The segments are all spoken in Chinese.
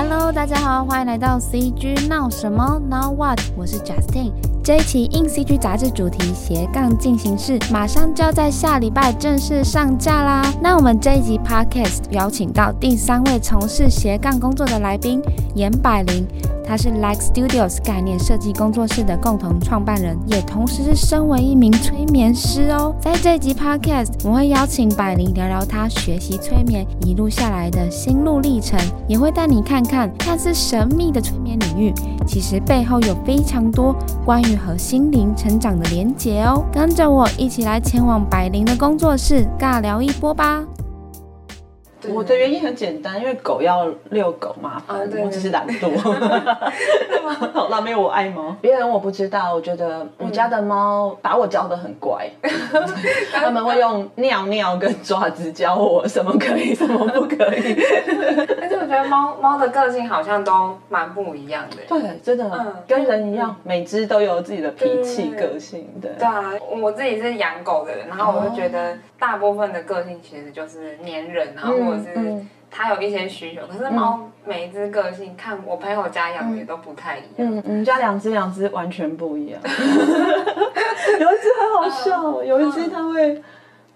Hello，大家好，欢迎来到 CG 闹什么 Now What？我是 Justin。这一期硬 CG 杂志主题斜杠进行式，马上就要在下礼拜正式上架啦。那我们这一集 Podcast 邀请到第三位从事斜杠工作的来宾严百灵。他是 Like Studios 概念设计工作室的共同创办人，也同时是身为一名催眠师哦。在这集 Podcast，我会邀请百灵聊聊他学习催眠一路下来的心路历程，也会带你看看看似神秘的催眠领域，其实背后有非常多关于和心灵成长的连结哦。跟着我一起来前往百灵的工作室，尬聊一波吧。我的原因很简单，因为狗要遛狗麻烦，哦、我只是懒惰。好啦，没有我爱猫。别人我不知道，我觉得我家的猫把我教的很乖，嗯、他们会用尿尿跟爪子教我什么可以，什么不可以。但是我觉得猫猫的个性好像都蛮不一样的。对，真的，嗯、跟人一样，每只都有自己的脾气、个性的。对啊，我自己是养狗的人，然后我就觉得大部分的个性其实就是黏人，然后、嗯。或者是它有一些需求，可是猫每一只个性，看我朋友家养的也都不太一样。嗯，我们家两只两只完全不一样。有一只很好笑，有一只它会，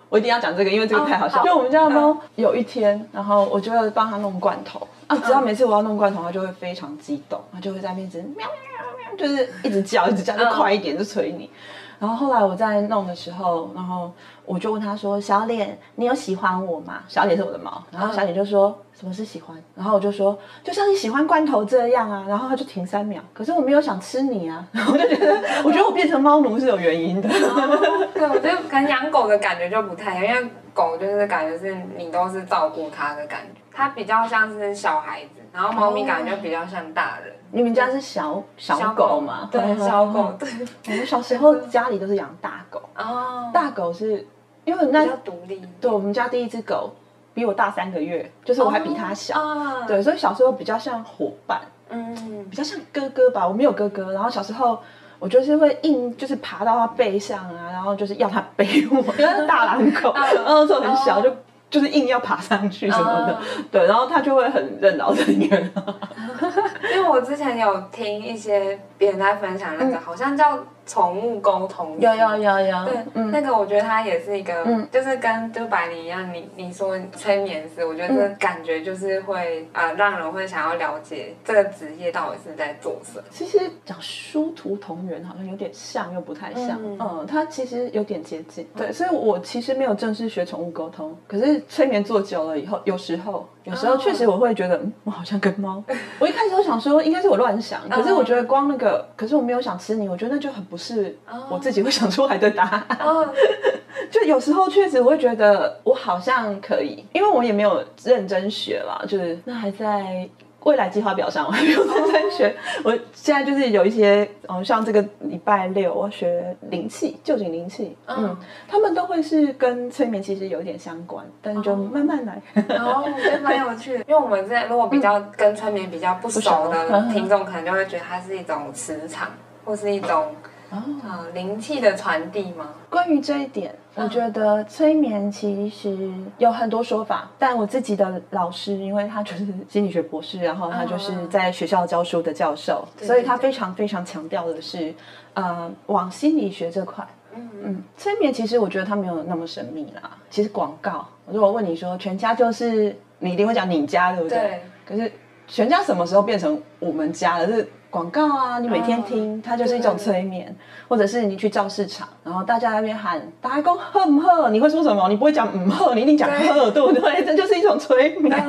我一定要讲这个，因为这个太好笑。就我们家的猫，有一天，然后我就会帮它弄罐头啊，只要每次我要弄罐头，它就会非常激动，它就会在那边一直喵喵喵，就是一直叫，一直叫，就快一点，就催你。然后后来我在弄的时候，然后我就问他说：“小脸，你有喜欢我吗？”小脸是我的猫，然后小脸就说：“什么是喜欢？”然后我就说：“就像你喜欢罐头这样啊。”然后他就停三秒，可是我没有想吃你啊。然 后我就觉得，我觉得我变成猫奴是有原因的。哦、对，我觉得可能养狗的感觉就不太一样，因为狗就是感觉是你都是照顾它的感觉，它比较像是小孩子，然后猫咪感觉就比较像大人。你们家是小小狗吗？对，小狗。对，我们小时候家里都是养大狗。哦。大狗是因为那比较独立。对，我们家第一只狗比我大三个月，就是我还比它小。啊。对，所以小时候比较像伙伴。嗯。比较像哥哥吧，我没有哥哥。然后小时候我就是会硬，就是爬到它背上啊，然后就是要它背我，因为是大狼狗，然后就很小，就就是硬要爬上去什么的。对，然后它就会很任劳任怨。因为我之前有听一些别人在分享那个，好像叫宠物沟通，有有有有，对，嗯。那个我觉得它也是一个，就是跟就百灵一样，你你说催眠师，我觉得这感觉就是会啊，让人会想要了解这个职业到底是在做什么。其实讲殊途同源，好像有点像又不太像，嗯，它其实有点接近，对，所以我其实没有正式学宠物沟通，可是催眠做久了以后，有时候。有时候确实我会觉得，嗯，我好像跟猫。我一开始都想说，应该是我乱想，可是我觉得光那个，可是我没有想吃你，我觉得那就很不是我自己会想出来的答案。就有时候确实我会觉得，我好像可以，因为我也没有认真学啦，就是那还在。未来计划表上我还没有认真学，我现在就是有一些，嗯，像这个礼拜六我学灵气，旧景灵气，嗯，他们都会是跟催眠其实有点相关，但是就慢慢来。哦，我觉得蛮有趣的，因为我们在如果比较跟催眠比较不熟的听众，可能就会觉得它是一种磁场，或是一种。啊，灵气的传递吗？关于这一点，我觉得催眠其实有很多说法，但我自己的老师，因为他就是心理学博士，然后他就是在学校教书的教授，所以他非常非常强调的是，呃，往心理学这块。嗯嗯，催眠其实我觉得它没有那么神秘啦。其实广告，如果问你说全家就是，你一定会讲你家，对不对？对。可是全家什么时候变成我们家了？是。广告啊，你每天听，它就是一种催眠，或者是你去造市场，然后大家在那边喊“打工喝不喝”，你会说什么？你不会讲“嗯喝”，你一定讲“喝”，对不对？这就是一种催眠。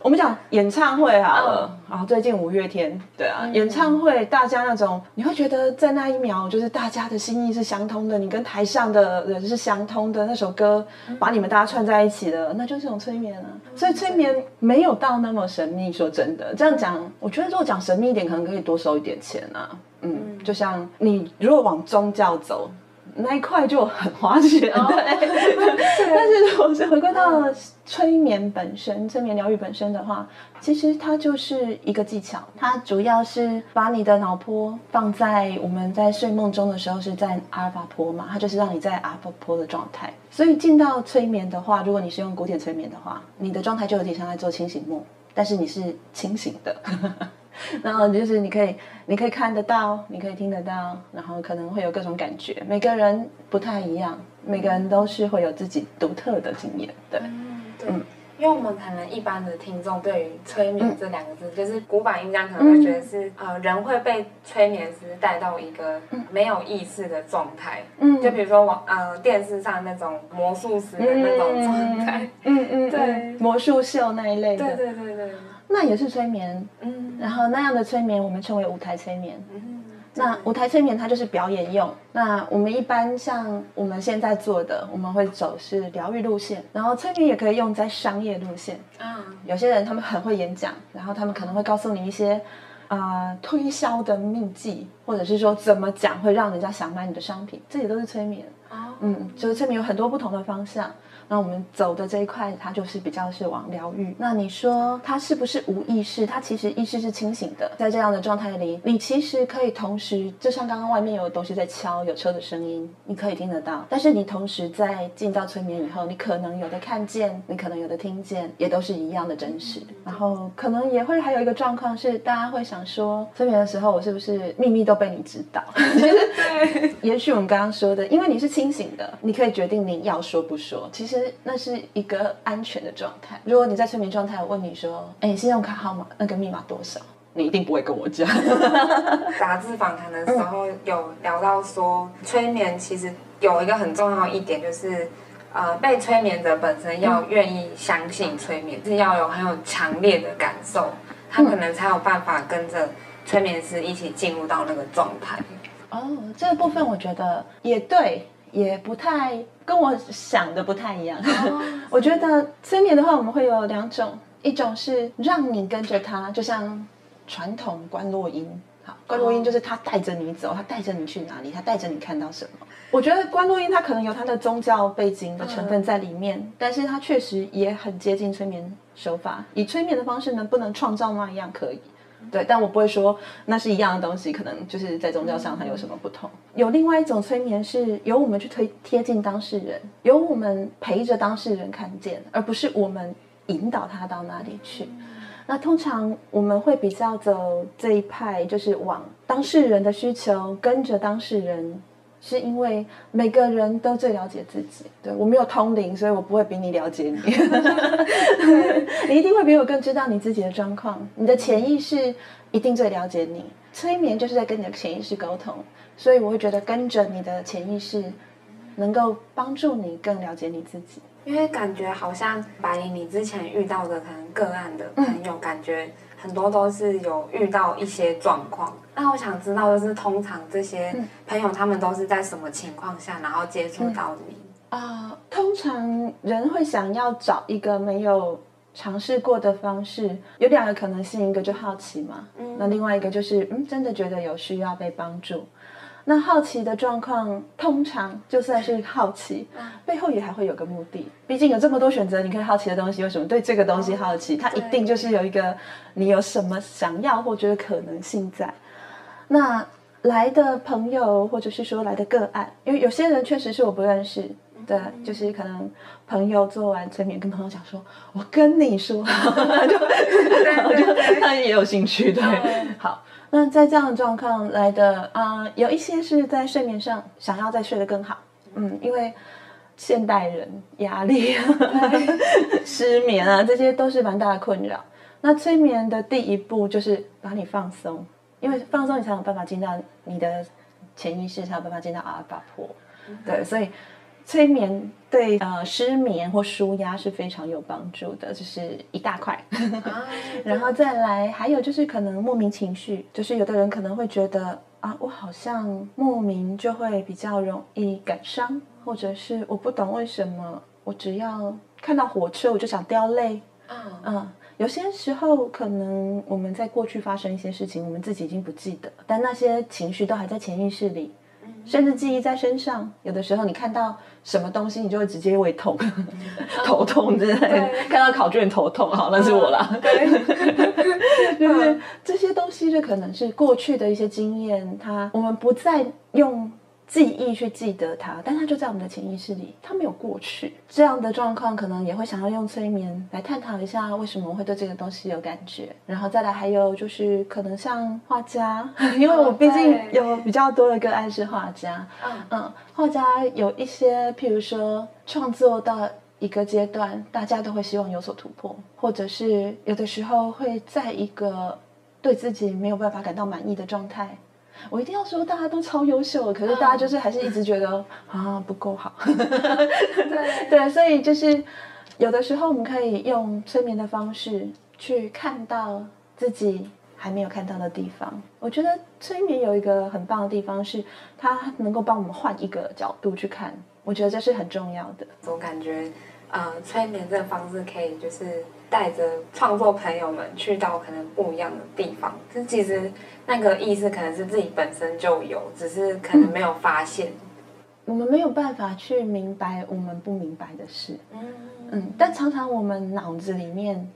我们讲演唱会好了，然后最近五月天，对啊，演唱会大家那种，你会觉得在那一秒，就是大家的心意是相通的，你跟台上的人是相通的，那首歌把你们大家串在一起的，那就是一种催眠啊。所以催眠没有到那么神秘，说真的，这样讲，我觉得如果讲神秘一点，可能可以多。收一点钱啊，嗯，就像你如果往宗教走，那一块就很花钱，哦、对。但是如果是回归到催眠本身，催眠疗愈本身的话，其实它就是一个技巧，它主要是把你的脑波放在我们在睡梦中的时候是在阿尔法波嘛，它就是让你在阿尔法波的状态。所以进到催眠的话，如果你是用古典催眠的话，你的状态就有点像在做清醒梦。但是你是清醒的。然后就是你可以，你可以看得到，你可以听得到，然后可能会有各种感觉。每个人不太一样，每个人都是会有自己独特的经验。对，嗯，对。嗯。因为我们可能一般的听众对于催眠这两个字，嗯、就是古板印象，可能会觉得是、嗯、呃人会被催眠师带到一个没有意识的状态，嗯，就比如说网呃电视上那种魔术师的那种状态，嗯嗯，嗯，对，魔术秀那一类的，对对对对，那也是催眠，嗯，然后那样的催眠我们称为舞台催眠，嗯。那舞台催眠它就是表演用。那我们一般像我们现在做的，我们会走是疗愈路线，然后催眠也可以用在商业路线。啊，有些人他们很会演讲，然后他们可能会告诉你一些啊、呃、推销的秘技，或者是说怎么讲会让人家想买你的商品，这些都是催眠。哦，嗯，就是催眠有很多不同的方向。那我们走的这一块，它就是比较是往疗愈。那你说它是不是无意识？它其实意识是清醒的，在这样的状态里，你其实可以同时，就像刚刚外面有东西在敲，有车的声音，你可以听得到。但是你同时在进到催眠以后，你可能有的看见，你可能有的听见，也都是一样的真实。然后可能也会还有一个状况是，大家会想说，催眠的时候我是不是秘密都被你知道？对，也许我们刚刚说的，因为你是清醒的，你可以决定你要说不说。其实。那是一个安全的状态。如果你在催眠状态，我问你说：“哎，信用卡号码那个密码多少？”你一定不会跟我讲。杂志访谈的时候有聊到说，催眠其实有一个很重要一点，就是呃，被催眠者本身要愿意相信催眠，是要有很有强烈的感受，他可能才有办法跟着催眠师一起进入到那个状态。哦，这个部分我觉得也对。也不太跟我想的不太一样。Oh, 我觉得催眠的话，我们会有两种，一种是让你跟着他，就像传统观落音。好，观落音就是他带着你走，他带着你去哪里，他带着你看到什么。我觉得观落音他可能有他的宗教背景的成分在里面，嗯、但是他确实也很接近催眠手法。以催眠的方式能不能创造那样可以？对，但我不会说那是一样的东西，可能就是在宗教上它有什么不同。有另外一种催眠是由我们去推贴近当事人，由我们陪着当事人看见，而不是我们引导他到哪里去。那通常我们会比较走这一派，就是往当事人的需求，跟着当事人。是因为每个人都最了解自己，对，我没有通灵，所以我不会比你了解你。你一定会比我更知道你自己的状况，你的潜意识一定最了解你。催眠就是在跟你的潜意识沟通，所以我会觉得跟着你的潜意识，能够帮助你更了解你自己。因为感觉好像白灵，你之前遇到的可能个案的朋友，嗯、感觉。很多都是有遇到一些状况，那我想知道就是，通常这些朋友他们都是在什么情况下，然后接触到你？啊、嗯呃，通常人会想要找一个没有尝试过的方式，有两个可能性，一个就好奇嘛，嗯，那另外一个就是嗯，真的觉得有需要被帮助。那好奇的状况，通常就算是好奇，背后也还会有个目的。毕竟有这么多选择，你可以好奇的东西，为什么对这个东西好奇？它一定就是有一个你有什么想要或觉得可能性在。那来的朋友，或者是说来的个案，因为有些人确实是我不认识，对，就是可能朋友做完催眠，跟朋友讲说：“我跟你说。”就 就他也有兴趣，对，好。那在这样的状况来的啊、呃，有一些是在睡眠上想要再睡得更好，嗯，因为现代人压力、失眠啊，这些都是蛮大的困扰。那催眠的第一步就是把你放松，因为放松你才有办法进到你的潜意识，才有办法进到阿尔法波，对，所以。催眠对呃失眠或舒压是非常有帮助的，就是一大块。然后再来，还有就是可能莫名情绪，就是有的人可能会觉得啊，我好像莫名就会比较容易感伤，或者是我不懂为什么，我只要看到火车我就想掉泪。嗯，有些时候可能我们在过去发生一些事情，我们自己已经不记得，但那些情绪都还在潜意识里。甚至记忆在身上，有的时候你看到什么东西，你就会直接胃痛、头痛之类的。看到考卷头痛，好，那是我啦。对，就是这些东西，就可能是过去的一些经验，它我们不再用记忆去记得它，但它就在我们的潜意识里，它没有过去。这样的状况可能也会想要用催眠来探讨一下，为什么我会对这个东西有感觉。然后再来还有就是可能像画家，因为我毕竟有比较多的个案是画家，嗯嗯，画家有一些，譬如说创作到一个阶段，大家都会希望有所突破，或者是有的时候会在一个对自己没有办法感到满意的状态。我一定要说大家都超优秀，可是大家就是还是一直觉得、嗯、啊不够好。对 对，所以就是有的时候我们可以用催眠的方式去看到自己还没有看到的地方。我觉得催眠有一个很棒的地方是，它能够帮我们换一个角度去看。我觉得这是很重要的。总感觉，呃，催眠这个方式可以就是带着创作朋友们去到可能不一样的地方。这其实。那个意思可能是自己本身就有，只是可能没有发现。嗯、我们没有办法去明白我们不明白的事。嗯嗯。但常常我们脑子里面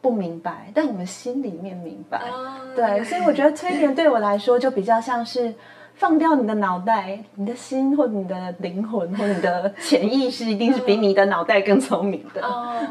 不明白，但我们心里面明白。嗯、对，所以我觉得催眠对我来说就比较像是放掉你的脑袋，你的心或你的灵魂或你的潜意识一定是比你的脑袋更聪明的。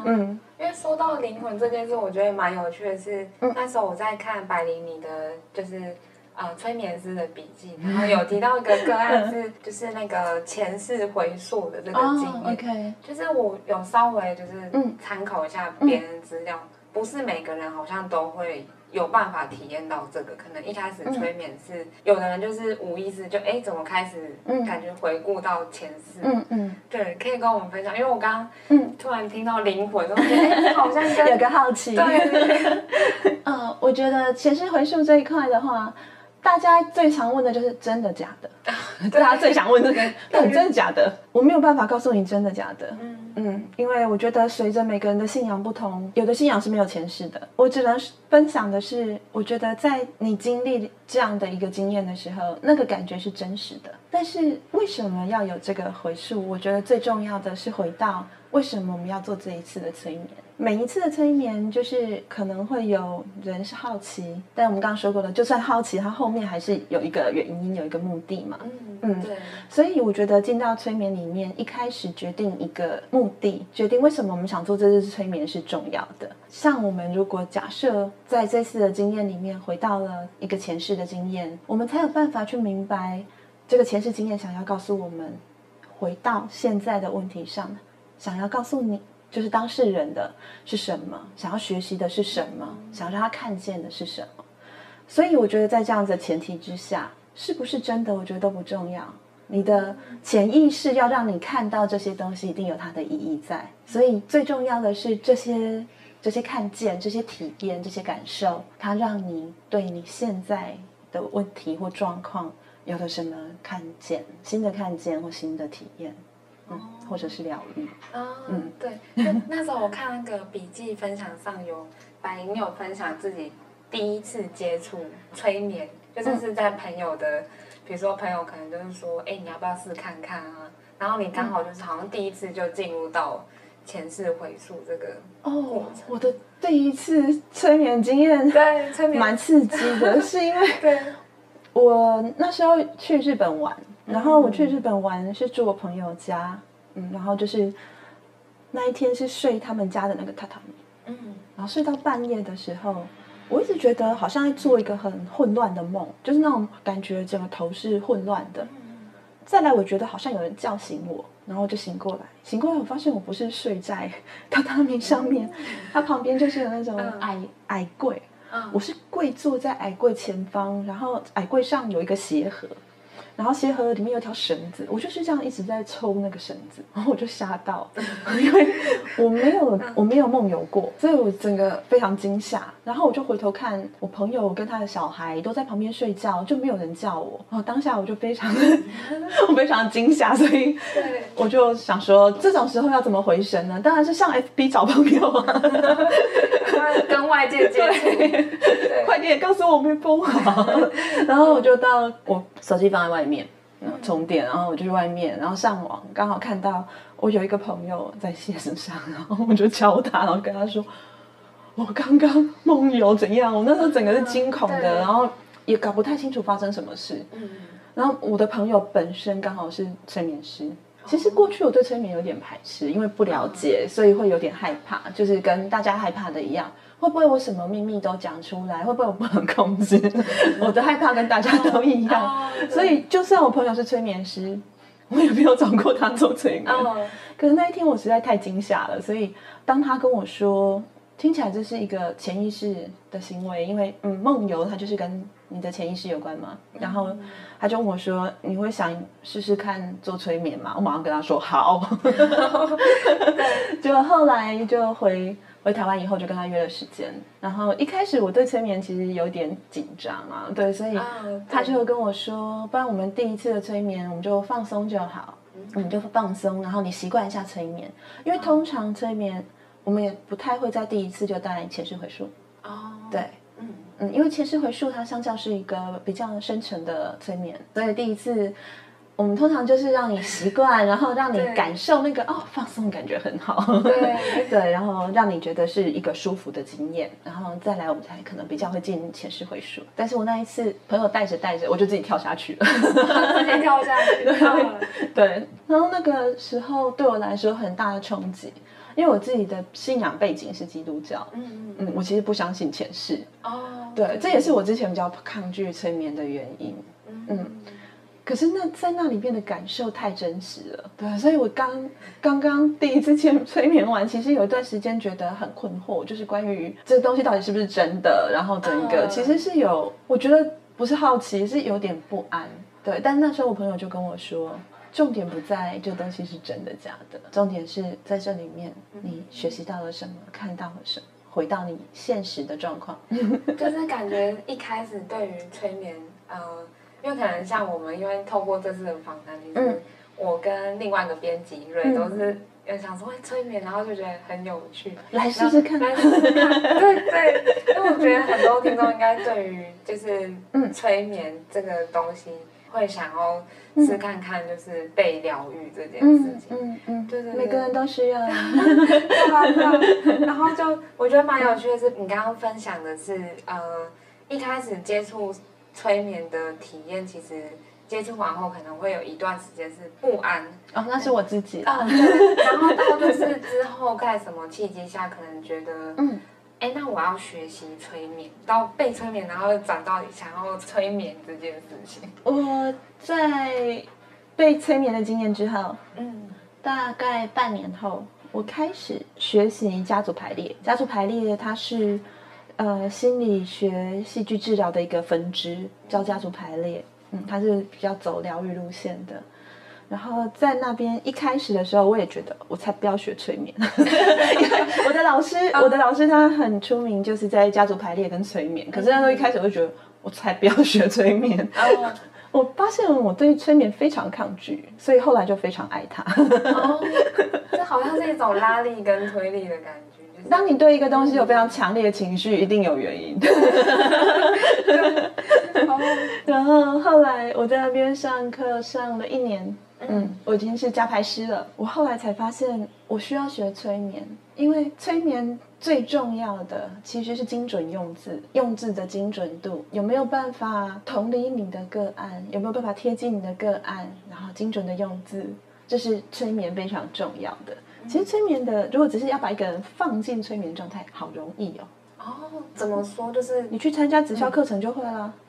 嗯。嗯因为说到灵魂这件事，我觉得蛮有趣的是，嗯、那时候我在看百灵你的就是呃催眠师的笔记，然后有提到一个个案是就是那个前世回溯的这个经验，就是我有稍微就是参考一下别人资料，嗯、不是每个人好像都会。有办法体验到这个，可能一开始催眠是、嗯、有的人就是无意识就哎怎么开始感觉回顾到前世，嗯嗯，对，可以跟我们分享，因为我刚刚嗯。突然听到灵魂，我觉得哎好像 有个好奇，对，对，嗯，我觉得前世回溯这一块的话，大家最常问的就是真的假的，大家最想问 的是真的假的，我没有办法告诉你真的假的，嗯。嗯，因为我觉得随着每个人的信仰不同，有的信仰是没有前世的。我只能分享的是，我觉得在你经历这样的一个经验的时候，那个感觉是真实的。但是为什么要有这个回溯？我觉得最重要的是回到为什么我们要做这一次的催眠。每一次的催眠，就是可能会有人是好奇，但我们刚刚说过了，就算好奇，它后面还是有一个原因，有一个目的嘛。嗯嗯，对。所以我觉得进到催眠里面，一开始决定一个目的，决定为什么我们想做这次催眠是重要的。像我们如果假设在这次的经验里面回到了一个前世的经验，我们才有办法去明白这个前世经验想要告诉我们，回到现在的问题上，想要告诉你。就是当事人的是什么，想要学习的是什么，想要让他看见的是什么。所以我觉得在这样子的前提之下，是不是真的，我觉得都不重要。你的潜意识要让你看到这些东西，一定有它的意义在。所以最重要的是这些这些看见、这些体验、这些感受，它让你对你现在的问题或状况有了什么看见、新的看见或新的体验。嗯，或者是疗愈。哦、嗯，对。那时候我看那个笔记分享上有，白银有分享自己第一次接触催眠，就是是在朋友的，比如说朋友可能就是说，哎，你要不要试看看啊？然后你刚好就是好像第一次就进入到前世回溯这个哦，我的第一次催眠经验，对，催眠蛮刺激的，是因为 对，我那时候去日本玩。然后我去日本玩是住我朋友家，嗯，然后就是那一天是睡他们家的那个榻榻米，嗯，然后睡到半夜的时候，我一直觉得好像在做一个很混乱的梦，就是那种感觉整个头是混乱的。再来，我觉得好像有人叫醒我，然后就醒过来。醒过来，我发现我不是睡在榻榻米上面，它旁边就是有那种矮矮柜，我是跪坐在矮柜前方，然后矮柜上有一个鞋盒。然后鞋盒里面有条绳子，我就是这样一直在抽那个绳子，然后我就吓到，因为我没有我没有梦游过，所以我整个非常惊吓。然后我就回头看我朋友跟他的小孩都在旁边睡觉，就没有人叫我。然后当下我就非常 我非常惊吓，所以我就想说这种时候要怎么回神呢？当然是上 FB 找朋友啊，跟外界接触，快点告诉我没封好。然后我就到我手机放在外面。面，然后充电，然后我就去外面，然后上网，刚好看到我有一个朋友在线上，然后我就敲他，然后跟他说，我刚刚梦游怎样？我那时候整个是惊恐的，然后也搞不太清楚发生什么事。嗯然后我的朋友本身刚好是催眠师。其实过去我对催眠有点排斥，因为不了解，所以会有点害怕，就是跟大家害怕的一样，会不会我什么秘密都讲出来？会不会我不能控制？我的害怕跟大家都一样，所以就算我朋友是催眠师，我也没有找过他做催眠。可是那一天我实在太惊吓了，所以当他跟我说，听起来这是一个潜意识的行为，因为嗯，梦游它就是跟你的潜意识有关嘛，然后。他就问我说：“你会想试试看做催眠吗？”我马上跟他说：“好。”就后来就回回台湾以后，就跟他约了时间。然后一开始我对催眠其实有点紧张啊，对，所以他就跟我说：“不然我们第一次的催眠，我们就放松就好，我们就放松，然后你习惯一下催眠，因为通常催眠我们也不太会在第一次就带来前世回溯。”哦，对。嗯，因为前世回溯它相较是一个比较深层的催眠，所以第一次我们通常就是让你习惯，然后让你感受那个哦放松感觉很好，对。对，然后让你觉得是一个舒服的经验，然后再来我们才可能比较会进前世回溯。但是我那一次朋友带着带着，我就自己跳下去了，直接跳下去，对，对，然后那个时候对我来说很大的冲击。因为我自己的信仰背景是基督教，嗯嗯嗯，我其实不相信前世。哦，对，对，这也是我之前比较抗拒催眠的原因，嗯，嗯，可是那在那里边的感受太真实了，对，所以我刚刚刚第一次见催眠完，其实有一段时间觉得很困惑，就是关于这东西到底是不是真的，然后整个其实是有，我觉得不是好奇，是有点不安，对，但那时候我朋友就跟我说。重点不在这东西是真的假的，重点是在这里面你学习到了什么，看到了什么，回到你现实的状况。就是感觉一开始对于催眠，呃，因为可能像我们，因为透过这次的访谈，其实我跟另外一个编辑瑞都是有想说会催眠，然后就觉得很有趣，来试试看，来试试看。对对，因为我觉得很多听众应该对于就是催眠这个东西。会想要试看看，就是被疗愈这件事情，嗯嗯，对对，每个人都需要。然后就我觉得蛮有趣的是，你刚刚分享的是，呃，一开始接触催眠的体验，其实接触完后可能会有一段时间是不安。哦，那是我自己。嗯，对。然后到就是之后在什么契机下，可能觉得，嗯。哎，那我要学习催眠，到被催眠，然后又转到想要催眠这件事情。我在被催眠的经验之后，嗯，大概半年后，我开始学习家族排列。家族排列它是呃心理学戏剧治疗的一个分支，叫家族排列。嗯，它是比较走疗愈路线的。然后在那边一开始的时候，我也觉得我才不要学催眠，我的老师，我的老师他很出名，就是在家族排列跟催眠。可是那时候一开始我就觉得我才不要学催眠，我发现我对催眠非常抗拒，所以后来就非常爱他。哦，这好像是一种拉力跟推力的感觉。就是、当你对一个东西有非常强烈的情绪，一定有原因。然后后来我在那边上课上了一年。嗯，我已经是加排师了。我后来才发现，我需要学催眠，因为催眠最重要的其实是精准用字，用字的精准度，有没有办法同理你的个案，有没有办法贴近你的个案，然后精准的用字，这是催眠非常重要的。其实催眠的，如果只是要把一个人放进催眠状态，好容易哦。哦，怎么说？就是你去参加直销课程就会了。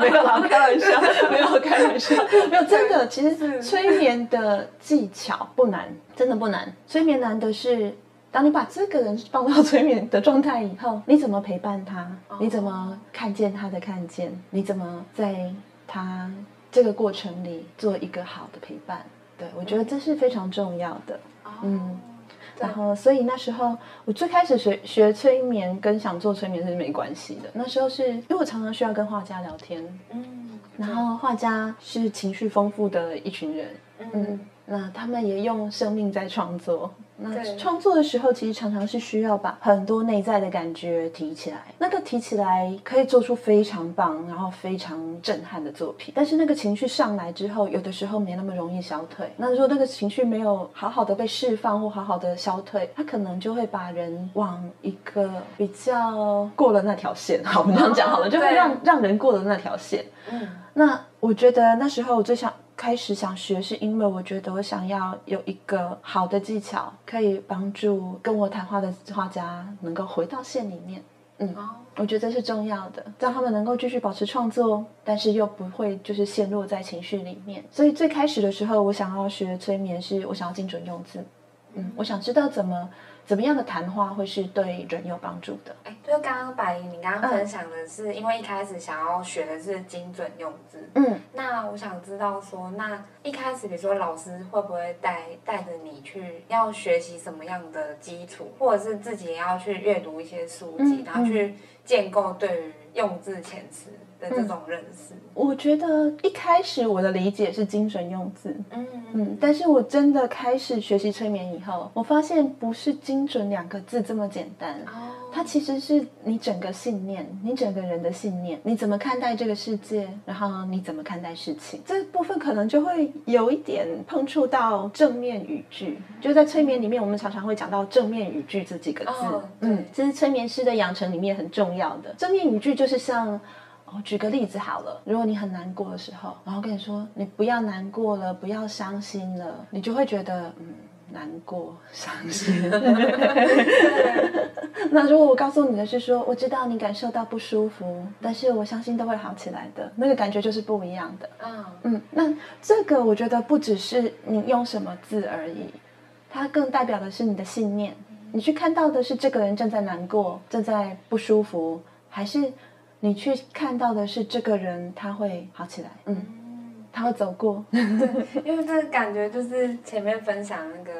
没有啦，开玩笑，没有开玩笑，没有真的。其实催眠的技巧不难，真的不难。催眠难的是，当你把这个人放到催眠的状态以后，你怎么陪伴他？你怎么看见他的看见？你怎么在他这个过程里做一个好的陪伴？对，我觉得这是非常重要的。嗯。然后，所以那时候我最开始学学催眠，跟想做催眠是没关系的。那时候是因为我常常需要跟画家聊天，嗯，然后画家是情绪丰富的一群人，嗯，嗯，那他们也用生命在创作。那创作的时候，其实常常是需要把很多内在的感觉提起来。那个提起来可以做出非常棒，然后非常震撼的作品。但是那个情绪上来之后，有的时候没那么容易消退。那如果那个情绪没有好好的被释放或好好的消退，它可能就会把人往一个比较过了那条线。好，我们这样讲好了，就会让让人过了那条线。嗯，那。我觉得那时候我最想开始想学，是因为我觉得我想要有一个好的技巧，可以帮助跟我谈话的画家能够回到线里面。嗯，我觉得这是重要的，让他们能够继续保持创作，但是又不会就是陷落在情绪里面。所以最开始的时候，我想要学催眠，是我想要精准用字。嗯，我想知道怎么。怎么样的谈话会是对人有帮助的？哎，就是刚刚百灵，你刚刚分享的是，因为一开始想要学的是精准用字。嗯，那我想知道说，那一开始比如说老师会不会带带着你去要学习什么样的基础，或者是自己也要去阅读一些书籍，嗯、然后去建构对于用字遣词的这种认识？嗯、我觉得一开始我的理解是精准用字。嗯。嗯，但是我真的开始学习催眠以后，我发现不是精准两个字这么简单。哦，它其实是你整个信念，你整个人的信念，你怎么看待这个世界，然后你怎么看待事情，这部分可能就会有一点碰触到正面语句。就在催眠里面，我们常常会讲到正面语句这几个字。哦，嗯，这是催眠师的养成里面很重要的。正面语句就是像。我举个例子好了，如果你很难过的时候，然后跟你说你不要难过了，不要伤心了，你就会觉得嗯，难过、伤心。那如果我告诉你的是说，我知道你感受到不舒服，但是我相信都会好起来的，那个感觉就是不一样的。嗯嗯，那这个我觉得不只是你用什么字而已，它更代表的是你的信念。你去看到的是这个人正在难过，正在不舒服，还是？你去看到的是这个人，他会好起来，嗯，他会走过，对，因为这个感觉就是前面分享那个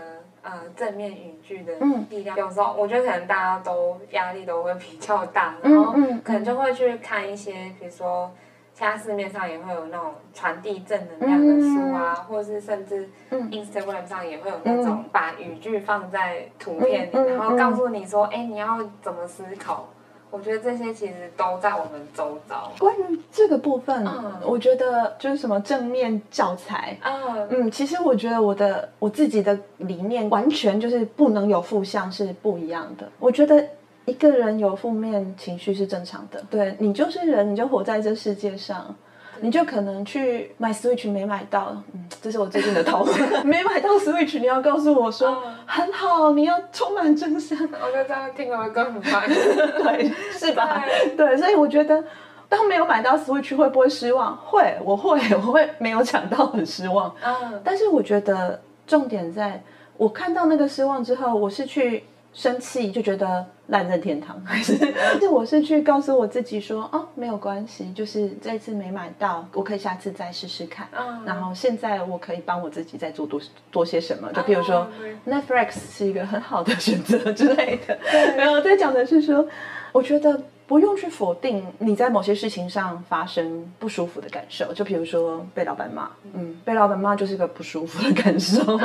呃正面语句的力量。嗯、有时候我觉得可能大家都压力都会比较大，然后可能就会去看一些，比如说现在市面上也会有那种传递正能量的书啊，嗯、或者是甚至 Instagram 上也会有那种把语句放在图片里，然后告诉你说，哎，你要怎么思考。我觉得这些其实都在我们周遭。关于这个部分，嗯、我觉得就是什么正面教材，嗯嗯，其实我觉得我的我自己的理念完全就是不能有负向是不一样的。我觉得一个人有负面情绪是正常的，对，你就是人，你就活在这世界上。你就可能去买 Switch 没买到，嗯，这是我最近的讨论。没买到 Switch，你要告诉我说、嗯、很好，你要充满正向。我觉得这样听了会更很快，对，是吧？对，对，所以我觉得当没有买到 Switch 会不会失望？会，我会，我会没有抢到很失望。嗯，但是我觉得重点在我看到那个失望之后，我是去。生气就觉得烂在天堂，还是？是我是去告诉我自己说，哦，没有关系，就是这次没买到，我可以下次再试试看。嗯、然后现在我可以帮我自己再做多多些什么，就比如说、嗯、Netflix 是一个很好的选择之类的。没有，在讲的是说，我觉得不用去否定你在某些事情上发生不舒服的感受，就比如说被老板骂，嗯，被老板骂就是一个不舒服的感受。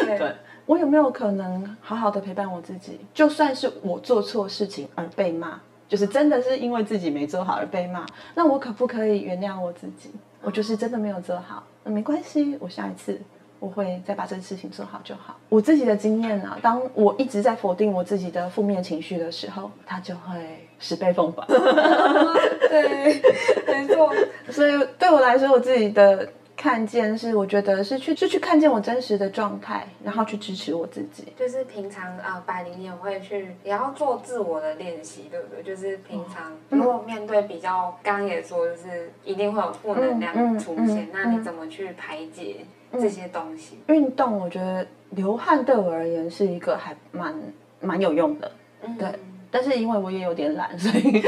对 我有没有可能好好的陪伴我自己？就算是我做错事情而被骂，就是真的是因为自己没做好而被骂，那我可不可以原谅我自己？我就是真的没有做好，那没关系，我下一次我会再把这个事情做好就好。我自己的经验啊，当我一直在否定我自己的负面情绪的时候，它就会十倍奉还。对，没错。所以对我来说，我自己的。看见是我觉得是去是去看见我真实的状态，然后去支持我自己。就是平常啊，百灵也会去，也要做自我的练习，对不对？就是平常如果面对比较，刚刚也说就是一定会有负能量出现，那你怎么去排解这些东西？运动，我觉得流汗对我而言是一个还蛮蛮有用的，对。但是因为我也有点懒，所以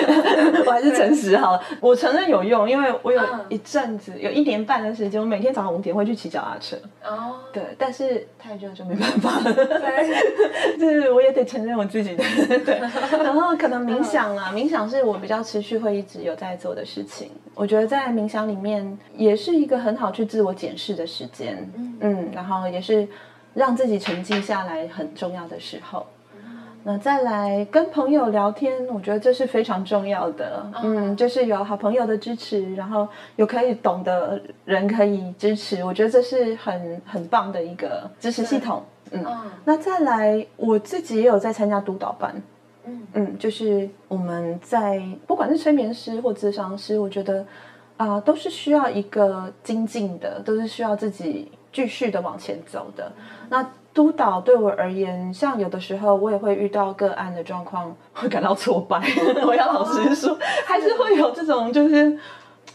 我还是诚实好了。我承认有用，因为我有一阵子，有一年半的时间，我每天早上五点会去骑脚踏车。哦，对，但是太热就没办法了。对，就是我也得承认我自己的。对，然后可能冥想啊，冥想是我比较持续会一直有在做的事情。我觉得在冥想里面也是一个很好去自我检视的时间。嗯，然后也是让自己沉静下来很重要的时候。那再来跟朋友聊天，我觉得这是非常重要的。嗯，就是有好朋友的支持，然后有可以懂的人可以支持，我觉得这是很很棒的一个支持系统。嗯，那再来我自己也有在参加督导班。嗯嗯，就是我们在不管是催眠师或咨商师，我觉得啊、呃，都是需要一个精进的，都是需要自己继续的往前走的。那督导对我而言，像有的时候我也会遇到个案的状况，会感到挫败。我要老实说，还是会有这种，就是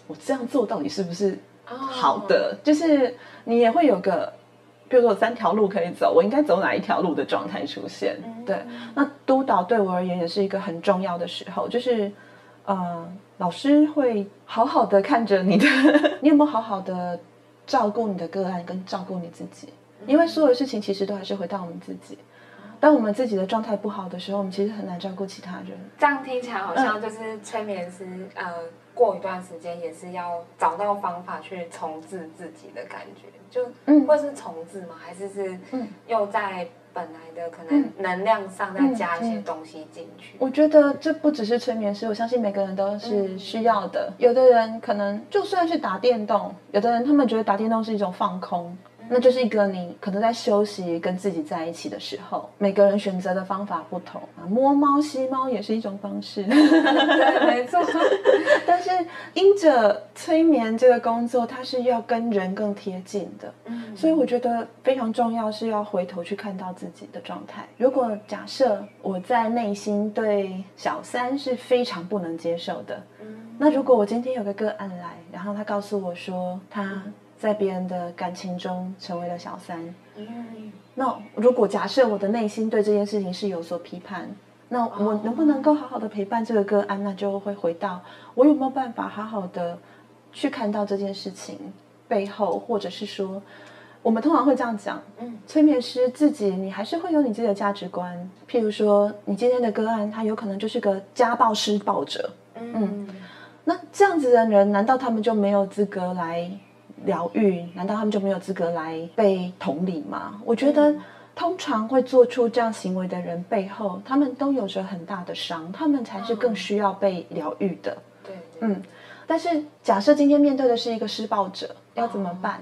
我这样做到底是不是好的？就是你也会有个。比如说有三条路可以走，我应该走哪一条路的状态出现？对，那督导对我而言也是一个很重要的时候，就是，呃，老师会好好的看着你的，你有没有好好的照顾你的个案跟照顾你自己？因为所有的事情其实都还是回到我们自己。当我们自己的状态不好的时候，我们其实很难照顾其他人。这样听起来好像就是催眠师，呃，过一段时间也是要找到方法去重置自己的感觉。就嗯，或是重置吗？还是是又在本来的可能能量上再加一些东西进去？我觉得这不只是催眠师，我相信每个人都是需要的。有的人可能就算是打电动，有的人他们觉得打电动是一种放空。那就是一个你可能在休息、跟自己在一起的时候，每个人选择的方法不同啊。摸猫吸猫也是一种方式，对，没错。但是因着催眠这个工作，它是要跟人更贴近的，嗯，所以我觉得非常重要是要回头去看到自己的状态。如果假设我在内心对小三是非常不能接受的，嗯，那如果我今天有个个案来，然后他告诉我说他。在别人的感情中成为了小三。嗯，那如果假设我的内心对这件事情是有所批判，那我能不能够好好的陪伴这个个案？那就会回到我有没有办法好好的去看到这件事情背后，或者是说，我们通常会这样讲，嗯，催眠师自己，你还是会有你自己的价值观。譬如说，你今天的个案，他有可能就是个家暴施暴者。嗯，那这样子的人，难道他们就没有资格来？疗愈？难道他们就没有资格来被同理吗？我觉得，通常会做出这样行为的人背后，他们都有着很大的伤，他们才是更需要被疗愈的。对，嗯。但是，假设今天面对的是一个施暴者，要怎么办？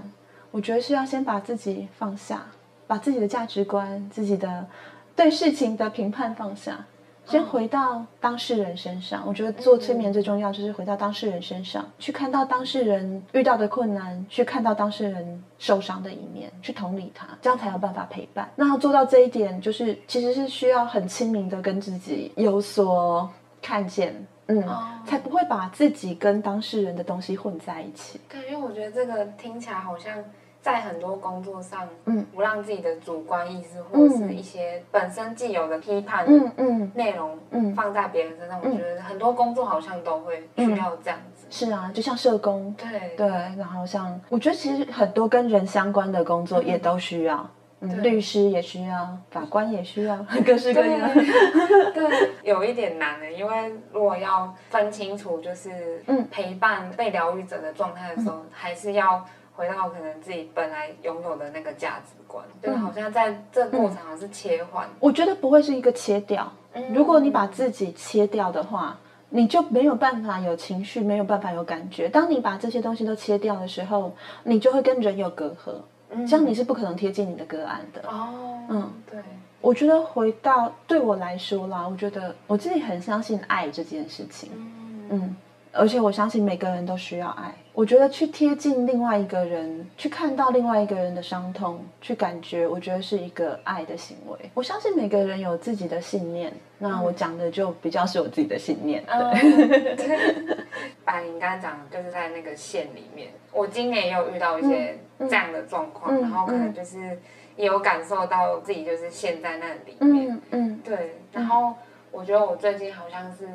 我觉得是要先把自己放下，把自己的价值观、自己的对事情的评判放下。先回到当事人身上，我觉得做催眠最重要就是回到当事人身上，去看到当事人遇到的困难，去看到当事人受伤的一面，去同理他，这样才有办法陪伴。那要做到这一点，就是其实是需要很亲民的跟自己有所看见，嗯，才不会把自己跟当事人的东西混在一起。对，因为我觉得这个听起来好像。在很多工作上，嗯，不让自己的主观意识或者是一些本身既有的批判，嗯嗯，内容，嗯，放在别人身上，我觉得很多工作好像都会需要这样子。是啊，就像社工，对。对，然后像我觉得其实很多跟人相关的工作也都需要，嗯，律师也需要，法官也需要，各式各样。对，有一点难的，因为如果要分清楚，就是嗯，陪伴被疗愈者的状态的时候，还是要。回到可能自己本来拥有的那个价值观，就好像在这过程好像是切换。我觉得不会是一个切掉。如果你把自己切掉的话，你就没有办法有情绪，没有办法有感觉。当你把这些东西都切掉的时候，你就会跟人有隔阂，这样你是不可能贴近你的个案的。哦，嗯，对。我觉得回到对我来说啦，我觉得我自己很相信爱这件事情。嗯。而且我相信每个人都需要爱。我觉得去贴近另外一个人，去看到另外一个人的伤痛，去感觉，我觉得是一个爱的行为。我相信每个人有自己的信念，那我讲的就比较是我自己的信念。对，把你刚刚讲的就是在那个线里面，我今年也有遇到一些这样的状况，然后可能就是也有感受到自己就是陷在那里面。嗯嗯，对。然后我觉得我最近好像是。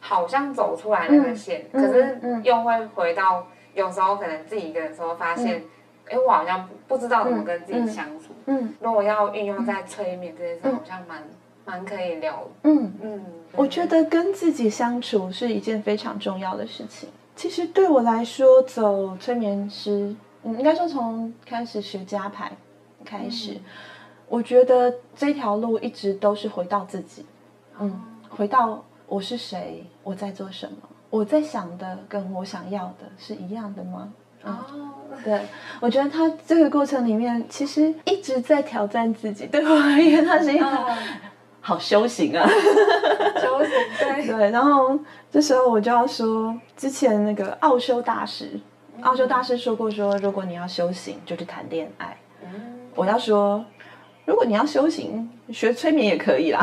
好像走出来那个线，嗯、可是又会回到有时候可能自己一个人的时候发现，哎、嗯，我好像不知道怎么跟自己相处。嗯，嗯如果要运用在催眠这件事，好像蛮蛮可以聊。嗯嗯，我觉得跟自己相处是一件非常重要的事情。其实对我来说，走催眠师，嗯，应该说从开始学家牌开始，嗯、我觉得这条路一直都是回到自己。嗯，回到。我是谁？我在做什么？我在想的跟我想要的是一样的吗？哦、嗯，对，我觉得他这个过程里面其实一直在挑战自己。对我而言，他是一个 好修行啊，修行对，对，对，然后这时候我就要说，之前那个奥修大师，奥修大师说过说，如果你要修行，就去谈恋爱。我要说，如果你要修行，学催眠也可以啦。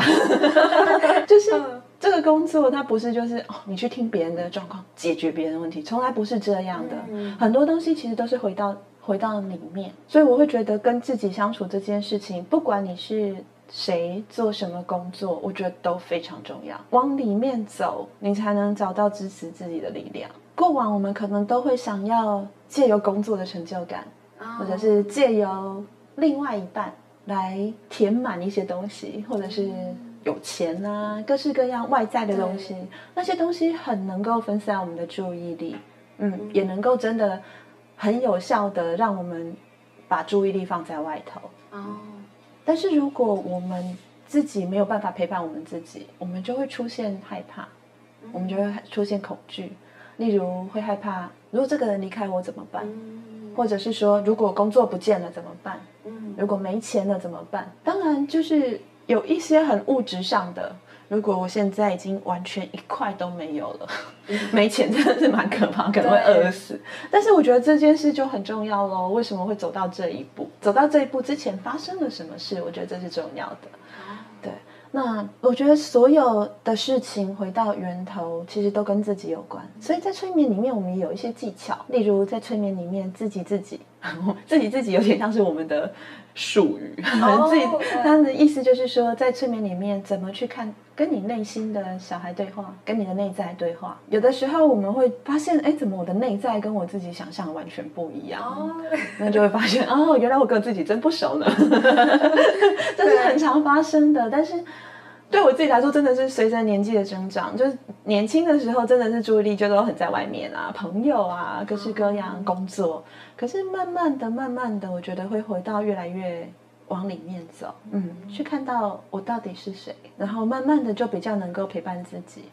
就是这个工作，它不是就是哦，你去听别人的状况，解决别人的问题，从来不是这样的。很多东西其实都是回到回到里面，所以我会觉得跟自己相处这件事情，不管你是。谁做什么工作，我觉得都非常重要。往里面走，你才能找到支持自己的力量。过往我们可能都会想要借由工作的成就感，或者是借由另外一半来填满一些东西，或者是有钱啊，各式各样外在的东西。那些东西很能够分散我们的注意力，嗯，也能够真的很有效的让我们把注意力放在外头。但是如果我们自己没有办法陪伴我们自己，我们就会出现害怕，我们就会出现恐惧。例如会害怕，如果这个人离开我怎么办？或者是说，如果工作不见了怎么办？如果没钱了怎么办？当然，就是有一些很物质上的。如果我现在已经完全一块都没有了，没钱真的是蛮可怕，可能会饿死。但是我觉得这件事就很重要喽。为什么会走到这一步？走到这一步之前发生了什么事？我觉得这是重要的。对，那我觉得所有的事情回到源头，其实都跟自己有关。所以在催眠里面，我们也有一些技巧，例如在催眠里面，自己自己，自己自己有点像是我们的术语。Oh, 自己他的意思就是说，在催眠里面怎么去看。跟你内心的小孩对话，跟你的内在对话。有的时候我们会发现，哎，怎么我的内在跟我自己想象完全不一样？哦，那就会发现，哦，原来我跟自己真不熟呢。这是很常发生的。但是对我自己来说，真的是随着年纪的增长，就是年轻的时候真的是注意力就都很在外面啊，朋友啊，各式各样工作。可是慢慢的、慢慢的，我觉得会回到越来越。往里面走，嗯，去看到我到底是谁，然后慢慢的就比较能够陪伴自己。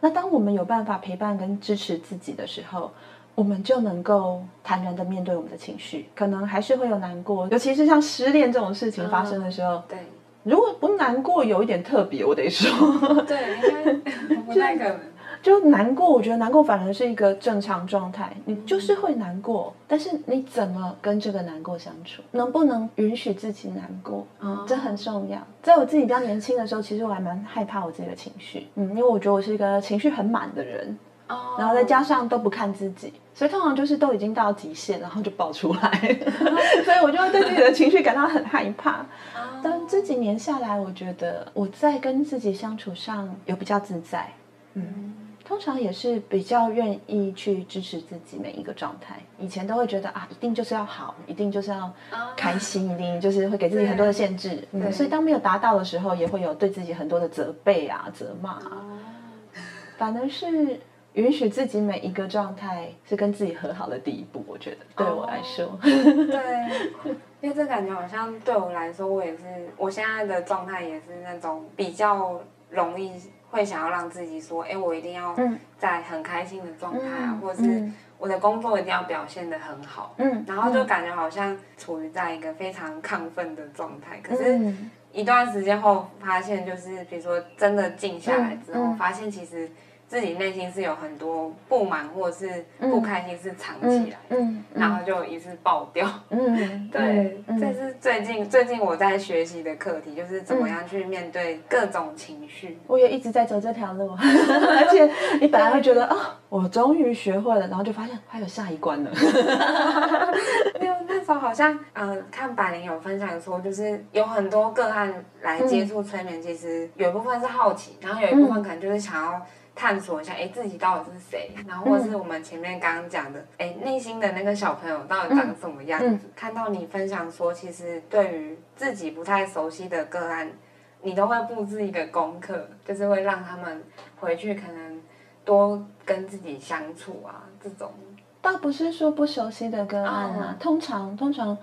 那当我们有办法陪伴跟支持自己的时候，我们就能够坦然的面对我们的情绪。可能还是会有难过，尤其是像失恋这种事情发生的时候。对，如果不难过，有一点特别，我得说。对，应该不太可能。就难过，我觉得难过反而是一个正常状态。你就是会难过，但是你怎么跟这个难过相处？能不能允许自己难过？嗯，这很重要。在我自己比较年轻的时候，其实我还蛮害怕我自己的情绪，嗯，因为我觉得我是一个情绪很满的人，哦，然后再加上都不看自己，所以通常就是都已经到极限，然后就爆出来，所以我就会对自己的情绪感到很害怕。但这几年下来，我觉得我在跟自己相处上有比较自在，嗯。通常也是比较愿意去支持自己每一个状态。以前都会觉得啊，一定就是要好，一定就是要开心，一定就是会给自己很多的限制。嗯，所以当没有达到的时候，也会有对自己很多的责备啊、责骂啊。反而是允许自己每一个状态是跟自己和好的第一步。我觉得对我来说，对，因为这感觉好像对我来说，我也是，我现在的状态也是那种比较容易。会想要让自己说，哎，我一定要在很开心的状态啊，嗯、或者是我的工作一定要表现得很好，嗯，然后就感觉好像处于在一个非常亢奋的状态。可是，一段时间后发现，就是比如说真的静下来之后，嗯嗯、发现其实。自己内心是有很多不满或者是不开心，是藏起来，嗯，嗯嗯然后就一次爆掉，嗯，对，嗯、这是最近最近我在学习的课题，就是怎么样去面对各种情绪。我也一直在走这条路，而且你本来会觉得啊、哦，我终于学会了，然后就发现还有下一关呢。因为那时候好像嗯、呃，看百灵有分享说，就是有很多个案来接触催眠，其实有一部分是好奇，然后有一部分可能就是想要。探索一下，哎，自己到底是谁？然后或是我们前面刚刚讲的，哎，内心的那个小朋友到底长什么样子？看到你分享说，其实对于自己不太熟悉的个案，你都会布置一个功课，就是会让他们回去可能多跟自己相处啊。这种倒不是说不熟悉的个案啊，嗯、通常通常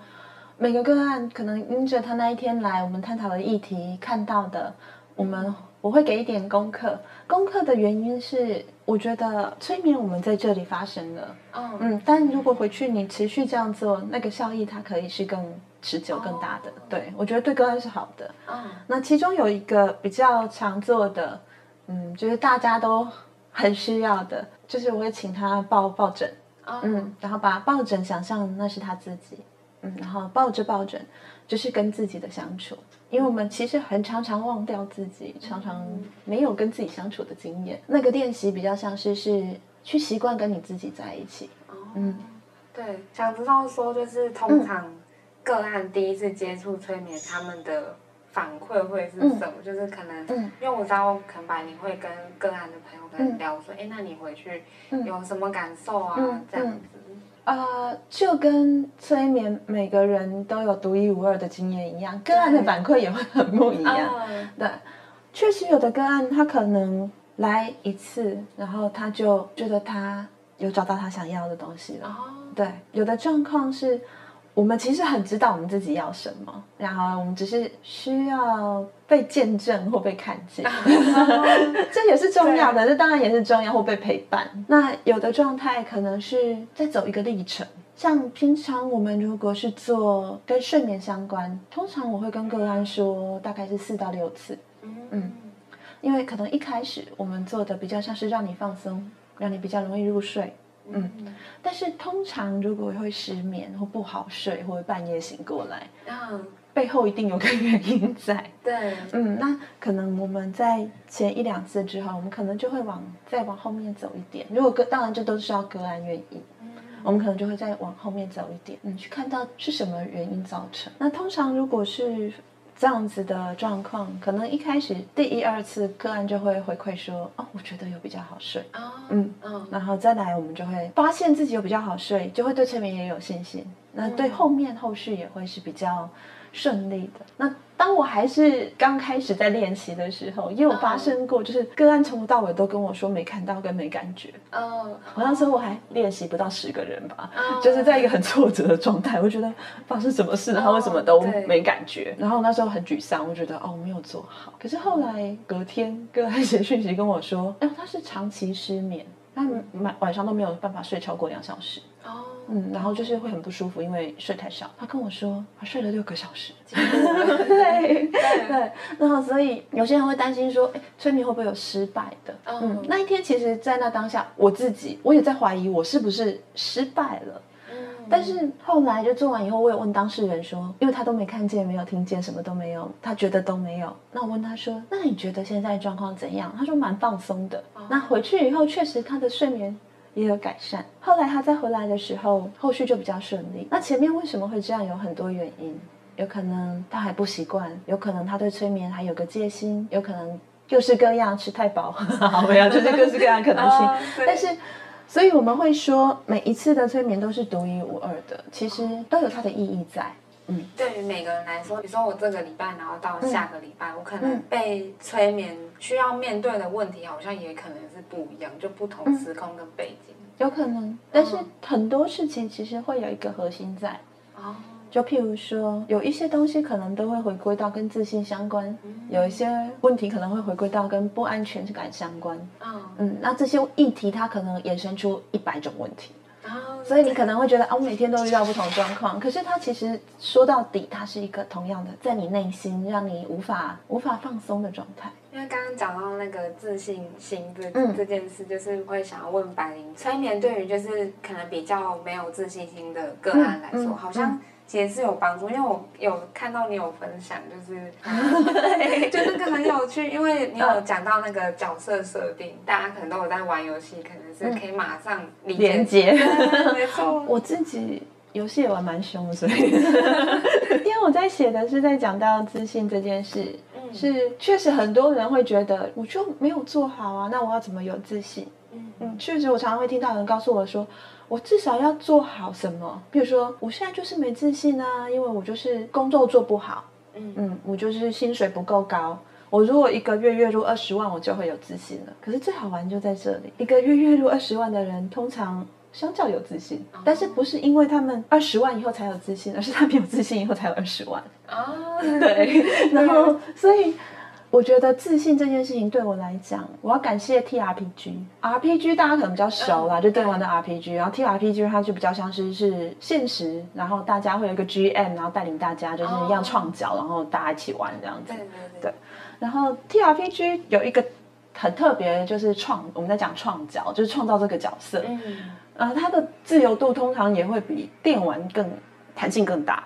每个个案可能因着他那一天来，我们探讨的议题看到的，我们。我会给一点功课，功课的原因是，我觉得催眠我们在这里发生了，嗯嗯，但如果回去你持续这样做，那个效益它可以是更持久、更大的。对，我觉得对个案是好的。嗯，那其中有一个比较常做的，嗯，就是大家都很需要的，就是我会请他抱抱枕，哦、嗯，然后把抱枕想象那是他自己，嗯，然后抱着抱枕就是跟自己的相处，因为我们其实很常常忘掉自己，常常没有跟自己相处的经验。那个练习比较像是是去习惯跟你自己在一起，哦、嗯，对，想知道说就是通常个案第一次接触催眠，他们的。反馈会是什么？嗯、就是可能，嗯、因为我知道可能白灵会跟个案的朋友在聊说，哎、嗯，那你回去有什么感受啊？嗯、这样子。呃，就跟催眠每个人都有独一无二的经验一样，个案的反馈也会很不一样。嗯、对，确实有的个案他可能来一次，然后他就觉得他有找到他想要的东西了。哦、对，有的状况是。我们其实很知道我们自己要什么，然后我们只是需要被见证或被看见，这也是重要的。这当然也是重要，或被陪伴。那有的状态可能是在走一个历程，像平常我们如果是做跟睡眠相关，通常我会跟个案说，大概是四到六次。嗯，因为可能一开始我们做的比较像是让你放松，让你比较容易入睡。嗯，但是通常如果会失眠或不好睡，或者半夜醒过来，嗯，背后一定有个原因在。对，嗯，那可能我们在前一两次之后，我们可能就会往再往后面走一点。如果个当然这都是要个案愿意，嗯，我们可能就会再往后面走一点，嗯，去看到是什么原因造成。那通常如果是。这样子的状况，可能一开始第一二次个案就会回馈说：“哦，我觉得有比较好睡。”嗯嗯，然后再来我们就会发现自己有比较好睡，就会对催眠也有信心。那对后面后续也会是比较顺利的。那当我还是刚开始在练习的时候，也有发生过，就是个案从头到尾都跟我说没看到跟没感觉。哦，好像说我还练习不到十个人吧，就是在一个很挫折的状态，我觉得发生什么事，他为什么都没感觉？然后那时候很沮丧，我觉得哦，我没有做好。可是后来隔天个案写讯息跟我说，哎，他是长期失眠，他晚晚上都没有办法睡超过两小时。哦。嗯，然后就是会很不舒服，因为睡太少。他跟我说，他睡了六个小时。对 对，然后所以有些人会担心说，哎，催眠会不会有失败的？嗯，那一天其实，在那当下，我自己我也在怀疑我是不是失败了。嗯，但是后来就做完以后，我有问当事人说，因为他都没看见，没有听见，什么都没有，他觉得都没有。那我问他说，那你觉得现在状况怎样？他说蛮放松的。那回去以后，确实他的睡眠。也有改善。后来他再回来的时候，后续就比较顺利。那前面为什么会这样？有很多原因，有可能他还不习惯，有可能他对催眠还有个戒心，有可能各式各样吃太饱，没有，就是各式各样可能性。但是，所以我们会说，每一次的催眠都是独一无二的，其实都有它的意义在。嗯，对于每个人来说，比如说我这个礼拜，然后到下个礼拜，嗯、我可能被催眠需要面对的问题，好像也可能是不一样，就不同时空跟背景，嗯、有可能。但是很多事情其实会有一个核心在。哦。就譬如说，有一些东西可能都会回归到跟自信相关，嗯、有一些问题可能会回归到跟不安全感相关。哦、嗯，那这些议题它可能衍生出一百种问题。所以你可能会觉得啊，我每天都遇到不同状况，可是它其实说到底，它是一个同样的，在你内心让你无法无法放松的状态。因为刚刚讲到那个自信心这、嗯、这件事，就是会想要问白灵，催眠对于就是可能比较没有自信心的个案来说，嗯嗯、好像。其实是有帮助，因为我有看到你有分享，就是 就那个很有趣，因为你有讲到那个角色设定，大家可能都有在玩游戏，可能是可以马上连接。没错，我自己游戏也玩蛮凶的，所以 因为我在写的是在讲到自信这件事，嗯、是确实很多人会觉得我就没有做好啊，那我要怎么有自信？嗯嗯，确实我常常会听到人告诉我说。我至少要做好什么？比如说，我现在就是没自信啊，因为我就是工作做不好，嗯嗯，我就是薪水不够高。我如果一个月月入二十万，我就会有自信了。可是最好玩就在这里，一个月月入二十万的人，通常相较有自信，哦、但是不是因为他们二十万以后才有自信，而是他没有自信以后才有二十万啊？哦、对，然后所以。我觉得自信这件事情对我来讲，我要感谢 T R P G，R P G 大家可能比较熟啦，嗯、就电玩的 R P G，然后 T R P G 它就比较像是是现实，然后大家会有一个 G M，然后带领大家就是一样创角，哦、然后大家一起玩这样子。对对对。对，然后 T R P G 有一个很特别，就是创我们在讲创角，就是创造这个角色。嗯，呃，它的自由度通常也会比电玩更弹性更大。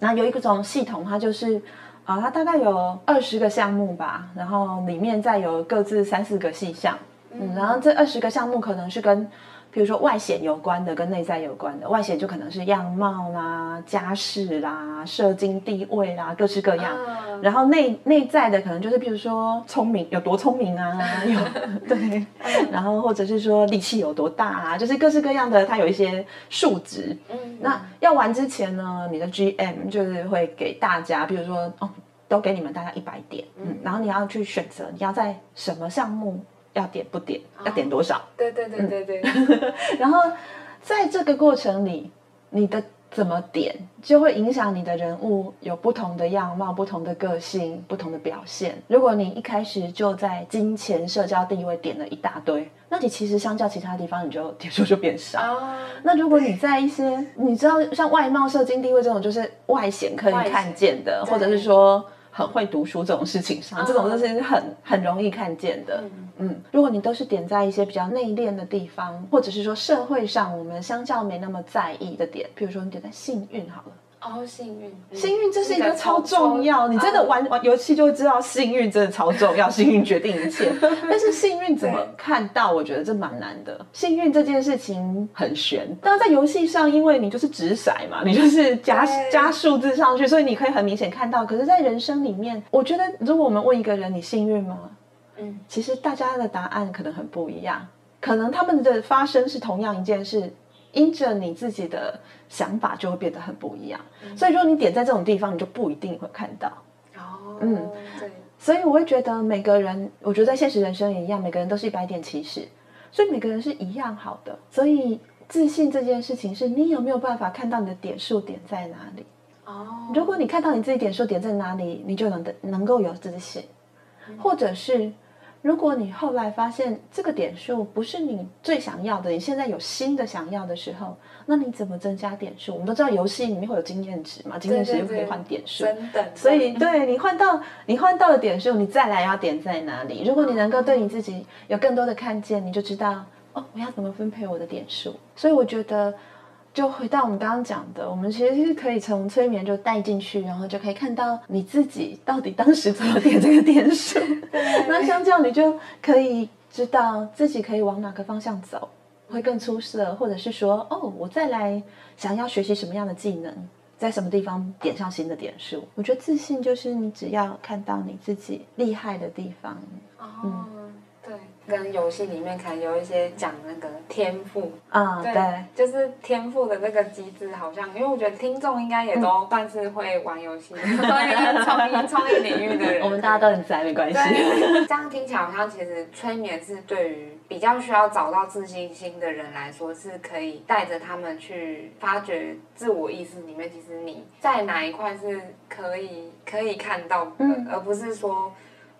那有一个种系统，它就是啊、呃，它大概有二十个项目吧，然后里面再有各自三四个细项。嗯，然后这二十个项目可能是跟。比如说外显有关的，跟内在有关的，外显就可能是样貌啦、家世啦、社经地位啦，各式各样。Uh, 然后内内在的可能就是，比如说聪明有多聪明啊，有对，uh, 然后或者是说力气有多大啊，就是各式各样的，它有一些数值。嗯、uh，huh. 那要玩之前呢，你的 GM 就是会给大家，比如说哦，都给你们大概一百点，嗯、uh，huh. 然后你要去选择你要在什么项目。要点不点，要点多少？对对对对对。然后在这个过程里，你的怎么点就会影响你的人物有不同的样貌、不同的个性、不同的表现。如果你一开始就在金钱、社交地位点了一大堆，那你其实相较其他地方，你就点数就变少。那如果你在一些你知道像外貌、社经地位这种，就是外显可以看见的，或者是说。很会读书这种事情上，这种都是很很容易看见的。嗯，嗯，如果你都是点在一些比较内敛的地方，或者是说社会上我们相较没那么在意的点，比如说你点在幸运好了。哦，幸运，幸运这是一个超重要。你真的玩玩游戏就会知道，幸运真的超重要，幸运决定一切。但是幸运怎么看到？我觉得这蛮难的。幸运这件事情很悬。当然在游戏上，因为你就是掷骰嘛，你就是加加数字上去，所以你可以很明显看到。可是，在人生里面，我觉得如果我们问一个人，你幸运吗？嗯，其实大家的答案可能很不一样，可能他们的发生是同样一件事。因着你自己的想法，就会变得很不一样。嗯、所以，如果你点在这种地方，你就不一定会看到。哦，嗯，对。所以，我会觉得每个人，我觉得在现实人生也一样，每个人都是一百点起始，所以每个人是一样好的。所以，自信这件事情，是你有没有办法看到你的点数点在哪里？哦，如果你看到你自己点数点在哪里，你就能的能够有自信，嗯、或者是。如果你后来发现这个点数不是你最想要的，你现在有新的想要的时候，那你怎么增加点数？我们都知道游戏里面会有经验值嘛，经验值又可以换点数。真的，所以对你换到你换到了点数，你再来要点在哪里？如果你能够对你自己有更多的看见，你就知道哦，我要怎么分配我的点数。所以我觉得。就回到我们刚刚讲的，我们其实是可以从催眠就带进去，然后就可以看到你自己到底当时怎么点这个点数。那相较你就可以知道自己可以往哪个方向走会更出色，或者是说，哦，我再来想要学习什么样的技能，在什么地方点上新的点数。我觉得自信就是你只要看到你自己厉害的地方，嗯。跟游戏里面可能有一些讲那个天赋啊，对，对就是天赋的那个机制，好像因为我觉得听众应该也都算是会玩游戏，创意创意领域的人，我们大家都很宅，没关系。这样听起来好像其实催眠是对于比较需要找到自信心的人来说，是可以带着他们去发掘自我意识里面，其实你在哪一块是可以可以看到的，嗯、而不是说。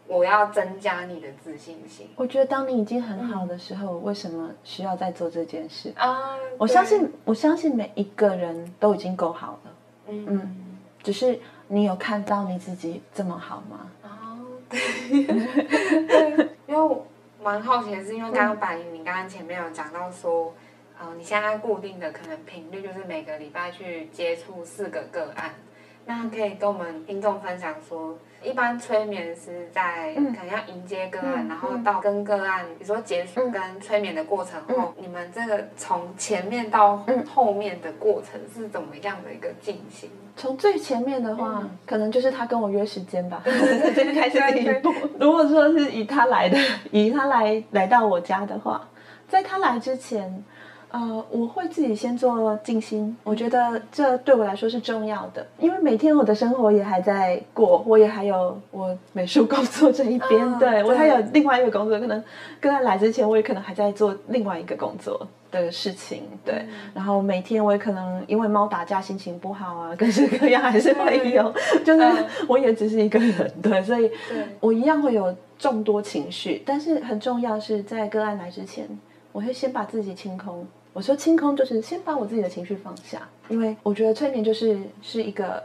我要增加你的自信心。我觉得当你已经很好的时候，嗯、为什么需要再做这件事啊？我相信，我相信每一个人都已经够好了。嗯嗯，只是你有看到你自己这么好吗？哦，对，对，因为我蛮好奇的是，因为刚刚百灵，你刚刚前面有讲到说，呃，你现在固定的可能频率就是每个礼拜去接触四个个案。那可以跟我们听众分享说，一般催眠师在可能要迎接个案，嗯、然后到跟个案，比如说结束跟催眠的过程后，嗯、你们这个从前面到后面的过程是怎么样的一个进行？从最前面的话，嗯、可能就是他跟我约时间吧，这个开始第一步。如果说是以他来的，以他来来到我家的话，在他来之前。呃，我会自己先做静心，我觉得这对我来说是重要的，因为每天我的生活也还在过，我也还有我美术工作这一边，哦、对，我还有另外一个工作，可能跟他来之前，我也可能还在做另外一个工作的事情，对，嗯、然后每天我也可能因为猫打架心情不好啊，各式各样还是会有，嗯、就是我也只是一个人，对，所以我一样会有众多情绪，但是很重要是在个案来之前。我会先把自己清空。我说清空就是先把我自己的情绪放下，因为我觉得催眠就是是一个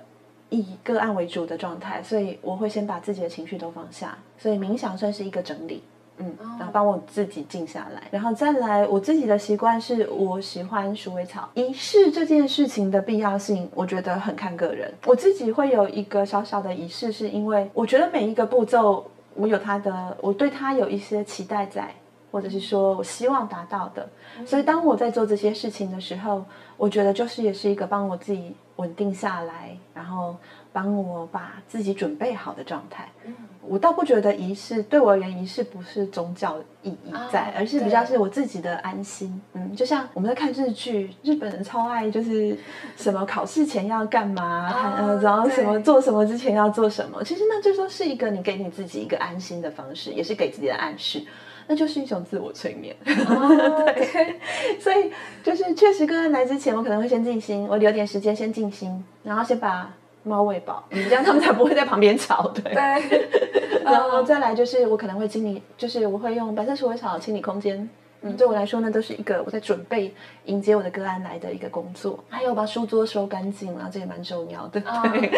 以个案为主的状态，所以我会先把自己的情绪都放下。所以冥想算是一个整理，嗯，然后帮我自己静下来，然后再来，我自己的习惯是我喜欢鼠尾草。仪式这件事情的必要性，我觉得很看个人。我自己会有一个小小的仪式，是因为我觉得每一个步骤，我有它的，我对它有一些期待在，或者是说我希望达到的。所以当我在做这些事情的时候，我觉得就是也是一个帮我自己稳定下来，然后帮我把自己准备好的状态。我倒不觉得仪式对我而言，仪式不是宗教意义在，而是比较是我自己的安心。嗯，就像我们在看日剧，日本人超爱就是什么考试前要干嘛，呃，然后什么做什么之前要做什么。其实那就说是一个你给你自己一个安心的方式，也是给自己的暗示，那就是一种自我催眠。对，所以就是确实刚刚来之前，我可能会先静心，我留点时间先静心，然后先把。猫喂饱，你这样他们才不会在旁边吵，对。对。然后再来就是，我可能会清理，就是我会用白色鼠尾草清理空间。嗯，对我来说呢，都是一个我在准备迎接我的个案来的一个工作。还有把书桌收干净啊，这也蛮重要的。对。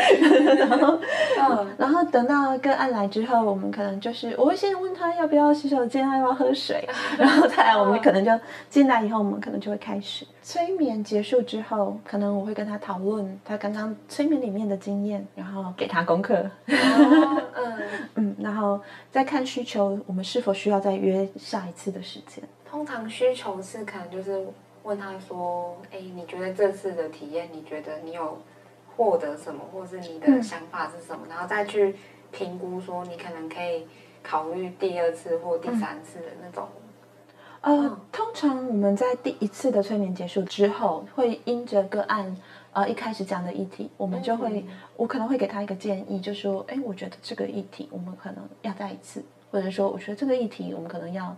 然后，嗯，然后等到个案来之后，我们可能就是我会先问他要不要洗手间，要不要喝水，然后再来我们可能就进来以后，我们可能就会开始。催眠结束之后，可能我会跟他讨论他刚刚催眠里面的经验，然后给他功课。嗯 嗯，然后再看需求，我们是否需要再约下一次的时间。通常需求是可能就是问他说：“哎，你觉得这次的体验，你觉得你有获得什么，或是你的想法是什么？”嗯、然后再去评估说你可能可以考虑第二次或第三次的那种。嗯呃，通常我们在第一次的催眠结束之后，会因着个案，呃，一开始讲的议题，我们就会，我可能会给他一个建议，就说，哎，我觉得这个议题我们可能要再一次，或者说，我觉得这个议题我们可能要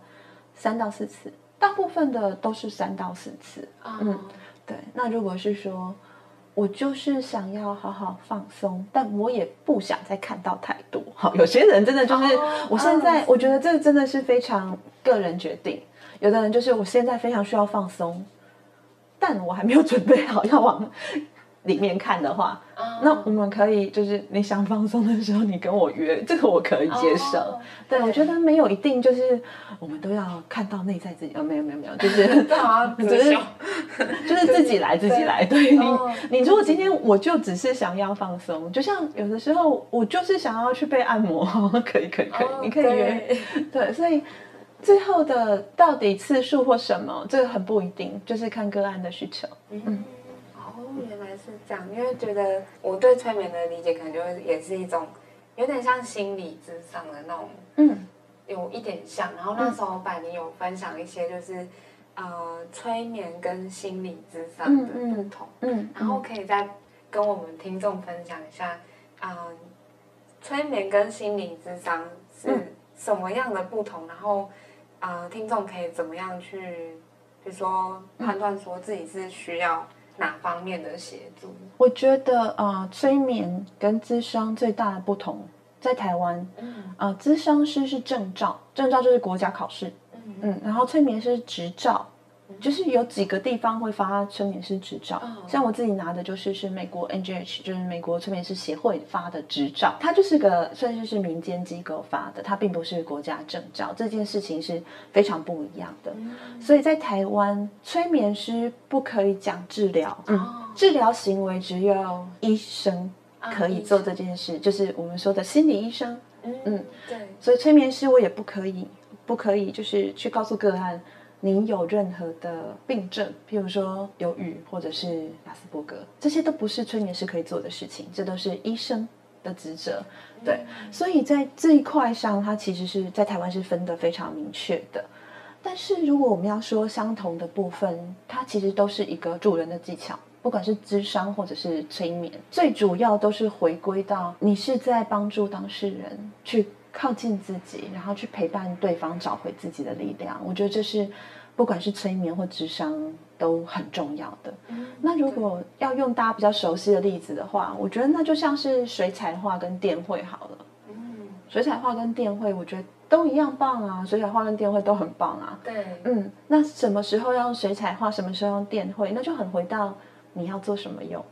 三到四次，大部分的都是三到四次。嗯，对。那如果是说，我就是想要好好放松，但我也不想再看到太多。好，有些人真的就是，我现在我觉得这真的是非常个人决定。有的人就是我现在非常需要放松，但我还没有准备好要往里面看的话，oh. 那我们可以就是你想放松的时候，你跟我约，这个我可以接受。Oh. 对，我觉得没有一定就是我们都要看到内在自己，哦，没有没有没有，就是 就是就是自己来自己来。对，对你，oh. 你如果今天我就只是想要放松，就像有的时候我就是想要去被按摩，可以可以可以，oh, 你可以约。对，所以。最后的到底次数或什么，这个很不一定，就是看个案的需求。嗯，哦，原来是这样。因为觉得我对催眠的理解，可能就也是一种有点像心理智商的那种，嗯，有一点像。然后那时候百灵有分享一些，就是、嗯、呃，催眠跟心理智商的不同。嗯，嗯，然后可以再跟我们听众分享一下，嗯、呃，催眠跟心理智商是什么样的不同？然后。呃，听众可以怎么样去，比如说判断说自己是需要哪方面的协助？我觉得啊、呃，催眠跟咨商最大的不同，在台湾，嗯，啊、呃，咨商师是证照，证照就是国家考试，嗯嗯，然后催眠师执照。就是有几个地方会发催眠师执照，像我自己拿的就是是美国 NGH，就是美国催眠师协会发的执照，它就是个算是是民间机构发的，它并不是国家证照，这件事情是非常不一样的。所以在台湾，催眠师不可以讲治疗，嗯，治疗行为只有医生可以做这件事，就是我们说的心理医生，嗯，对，所以催眠师我也不可以，不可以就是去告诉个案。你有任何的病症，譬如说忧郁或者是亚斯伯格，这些都不是催眠师可以做的事情，这都是医生的职责。对，所以在这一块上，它其实是在台湾是分得非常明确的。但是如果我们要说相同的部分，它其实都是一个助人的技巧，不管是智商或者是催眠，最主要都是回归到你是在帮助当事人去靠近自己，然后去陪伴对方找回自己的力量。我觉得这是。不管是催眠或智商都很重要的。嗯，那如果要用大家比较熟悉的例子的话，我觉得那就像是水彩画跟电绘好了。嗯，水彩画跟电绘，我觉得都一样棒啊。水彩画跟电绘都很棒啊。对，嗯，那什么时候要用水彩画，什么时候用电绘，那就很回到你要做什么用。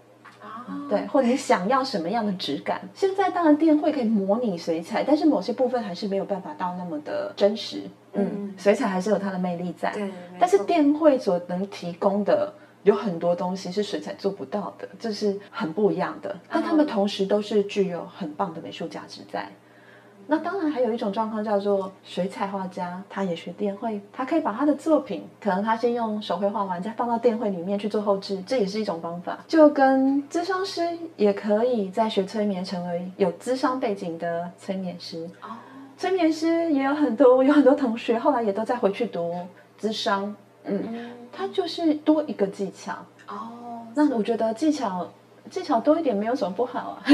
哦，对，或者你想要什么样的质感？现在当然电绘可以模拟水彩，但是某些部分还是没有办法到那么的真实。嗯，嗯，水彩还是有它的魅力在。对，但是电绘所能提供的有很多东西是水彩做不到的，这是很不一样的。但他们同时都是具有很棒的美术价值在。那当然，还有一种状况叫做水彩画家，他也学电绘，他可以把他的作品，可能他先用手绘画完，再放到电绘里面去做后置，这也是一种方法。就跟咨商师也可以在学催眠，成为有咨商背景的催眠师。哦，催眠师也有很多，有很多同学后来也都在回去读咨商。嗯，他就是多一个技巧。哦，那我觉得技巧。技巧多一点没有什么不好啊，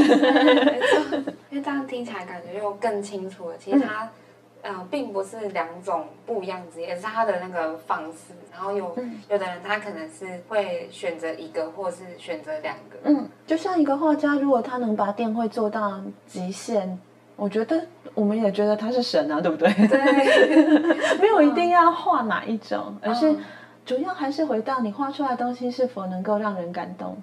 因为这样听起来感觉又更清楚了。其实它，嗯、呃，并不是两种不一样职业，而是他的那个方式。然后有、嗯、有的人他可能是会选择一个，或是选择两个。嗯，就像一个画家，如果他能把电绘做到极限，我觉得我们也觉得他是神啊，对不对？对，没有一定要画哪一种，而是主要还是回到你画出来的东西是否能够让人感动。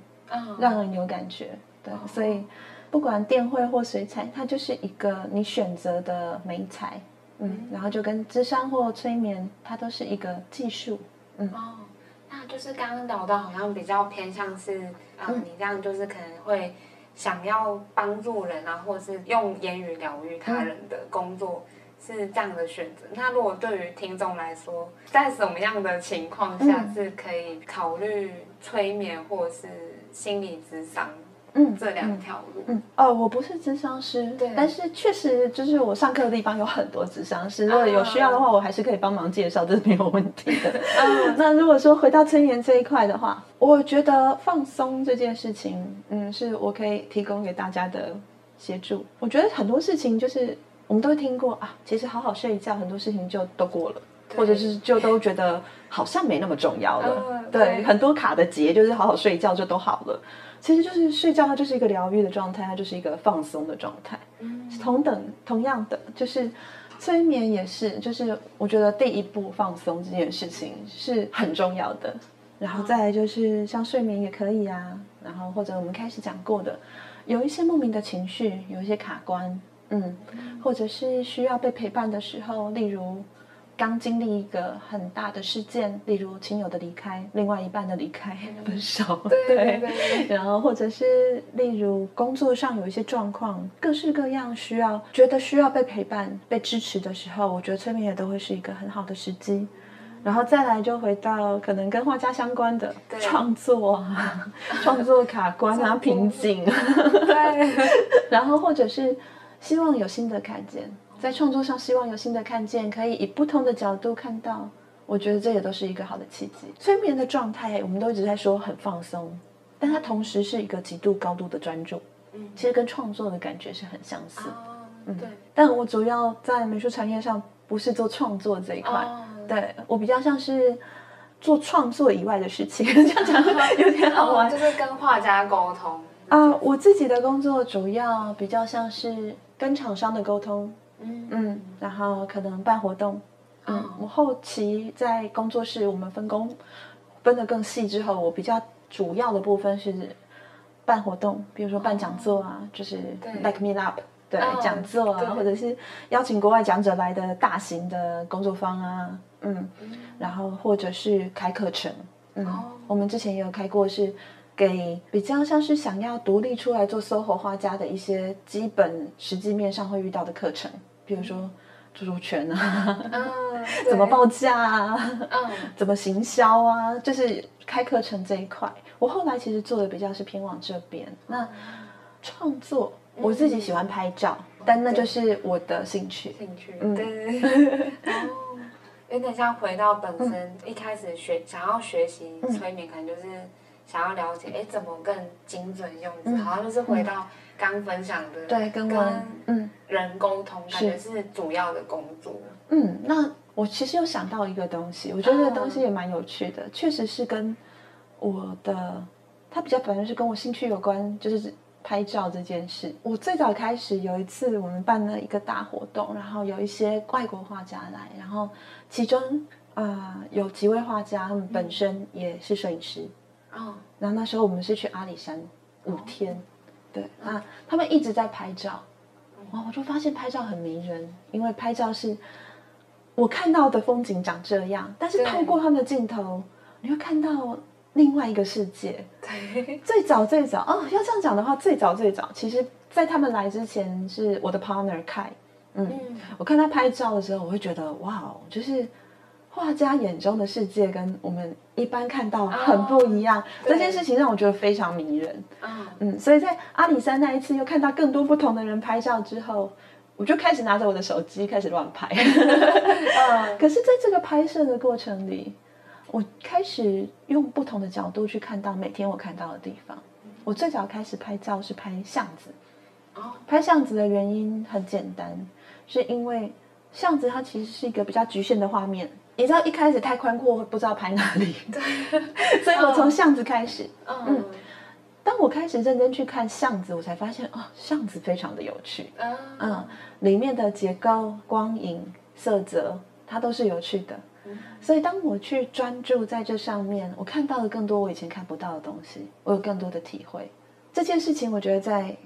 让人有感觉，对，所以不管电绘或水彩，它就是一个你选择的美材，嗯，然后就跟智商或催眠，它都是一个技术，嗯，哦，那就是刚刚聊到好像比较偏向是，啊，你这样就是可能会想要帮助人啊，或是用言语疗愈他人的工作。是这样的选择。那如果对于听众来说，在什么样的情况下是可以考虑催眠或是心理咨商？嗯，这两条路。嗯，哦，我不是咨商师，对，但是确实就是我上课的地方有很多咨商师，如果有需要的话，我还是可以帮忙介绍，这是没有问题的。嗯 那如果说回到催眠这一块的话，我觉得放松这件事情，嗯，是我可以提供给大家的协助。我觉得很多事情就是。我们都会听过啊，其实好好睡一觉，很多事情就都过了，或者是就都觉得好像没那么重要了。呃、对，对，很多卡的结就是好好睡觉就都好了。其实就是睡觉，它就是一个疗愈的状态，它就是一个放松的状态。嗯，同等同样的，就是催眠也是，就是我觉得第一步放松这件事情是很重要的。然后再来就是像睡眠也可以啊，然后或者我们开始讲过的，有一些莫名的情绪，有一些卡关。嗯，或者是需要被陪伴的时候，例如刚经历一个很大的事件，例如亲友的离开、另外一半的离开、分手，对，然后或者是例如工作上有一些状况，各式各样需要觉得需要被陪伴、被支持的时候，我觉得催眠也都会是一个很好的时机。然后再来就回到可能跟画家相关的创作啊，创作卡关啊、瓶颈，对，然后或者是。希望有新的看见，在创作上希望有新的看见，可以以不同的角度看到。我觉得这也都是一个好的契机。催眠的状态，我们都一直在说很放松，但它同时是一个极度高度的专注。嗯，其实跟创作的感觉是很相似。嗯，对。但我主要在美术产业上不是做创作这一块，对，我比较像是做创作以外的事情。这样讲 有点好玩，就是跟画家沟通啊。我自己的工作主要比较像是。跟厂商的沟通，嗯。嗯，然后可能办活动，嗯，哦、我后期在工作室，我们分工分得更细之后，我比较主要的部分是办活动，比如说办讲座啊，哦、就是 like me up，对，哦、讲座啊，或者是邀请国外讲者来的大型的工作坊啊，嗯，嗯。然后或者是开课程，嗯，哦、我们之前也有开过是。给比较像是想要独立出来做 SOHO 画家的一些基本实际面上会遇到的课程，比如说著作权啊，嗯、怎么报价啊，嗯、怎么行销啊，就是开课程这一块。我后来其实做的比较是偏往这边。那创作，我自己喜欢拍照，嗯、但那就是我的兴趣。兴趣，嗯，对 有点像回到本身，嗯、一开始学想要学习催眠，可能就是。想要了解，哎，怎么更精准用字？嗯、好像就是回到刚分享的，对，跟我嗯人沟通，感觉是主要的工作。嗯，那我其实有想到一个东西，我觉得这个东西也蛮有趣的，确、嗯、实是跟我的，它比较本身是跟我兴趣有关，就是拍照这件事。我最早开始有一次，我们办了一个大活动，然后有一些外国画家来，然后其中啊、呃、有几位画家，他们本身也是摄影师。哦，然后那时候我们是去阿里山，五天。对，那他们一直在拍照，哇，我就发现拍照很迷人，因为拍照是我看到的风景长这样，但是透过他们的镜头，你会看到另外一个世界。对，最早最早哦，要这样讲的话，最早最早，其实在他们来之前是我的 partner Kai，嗯，嗯，我看他拍照的时候，我会觉得哇哦，就是。画家眼中的世界跟我们一般看到很不一样，oh, 这件事情让我觉得非常迷人。Oh. 嗯，所以在阿里山那一次又看到更多不同的人拍照之后，我就开始拿着我的手机开始乱拍。uh. 可是在这个拍摄的过程里，我开始用不同的角度去看到每天我看到的地方。我最早开始拍照是拍巷子。Oh. 拍巷子的原因很简单，是因为巷子它其实是一个比较局限的画面。你知道一开始太宽阔，不知道拍哪里，对，所以我从巷子开始。嗯，嗯，当我开始认真去看巷子，我才发现哦，巷子非常的有趣。嗯，嗯，里面的结构、光影、色泽，它都是有趣的。嗯，所以当我去专注在这上面，我看到了更多我以前看不到的东西，我有更多的体会。这件事情，我觉得在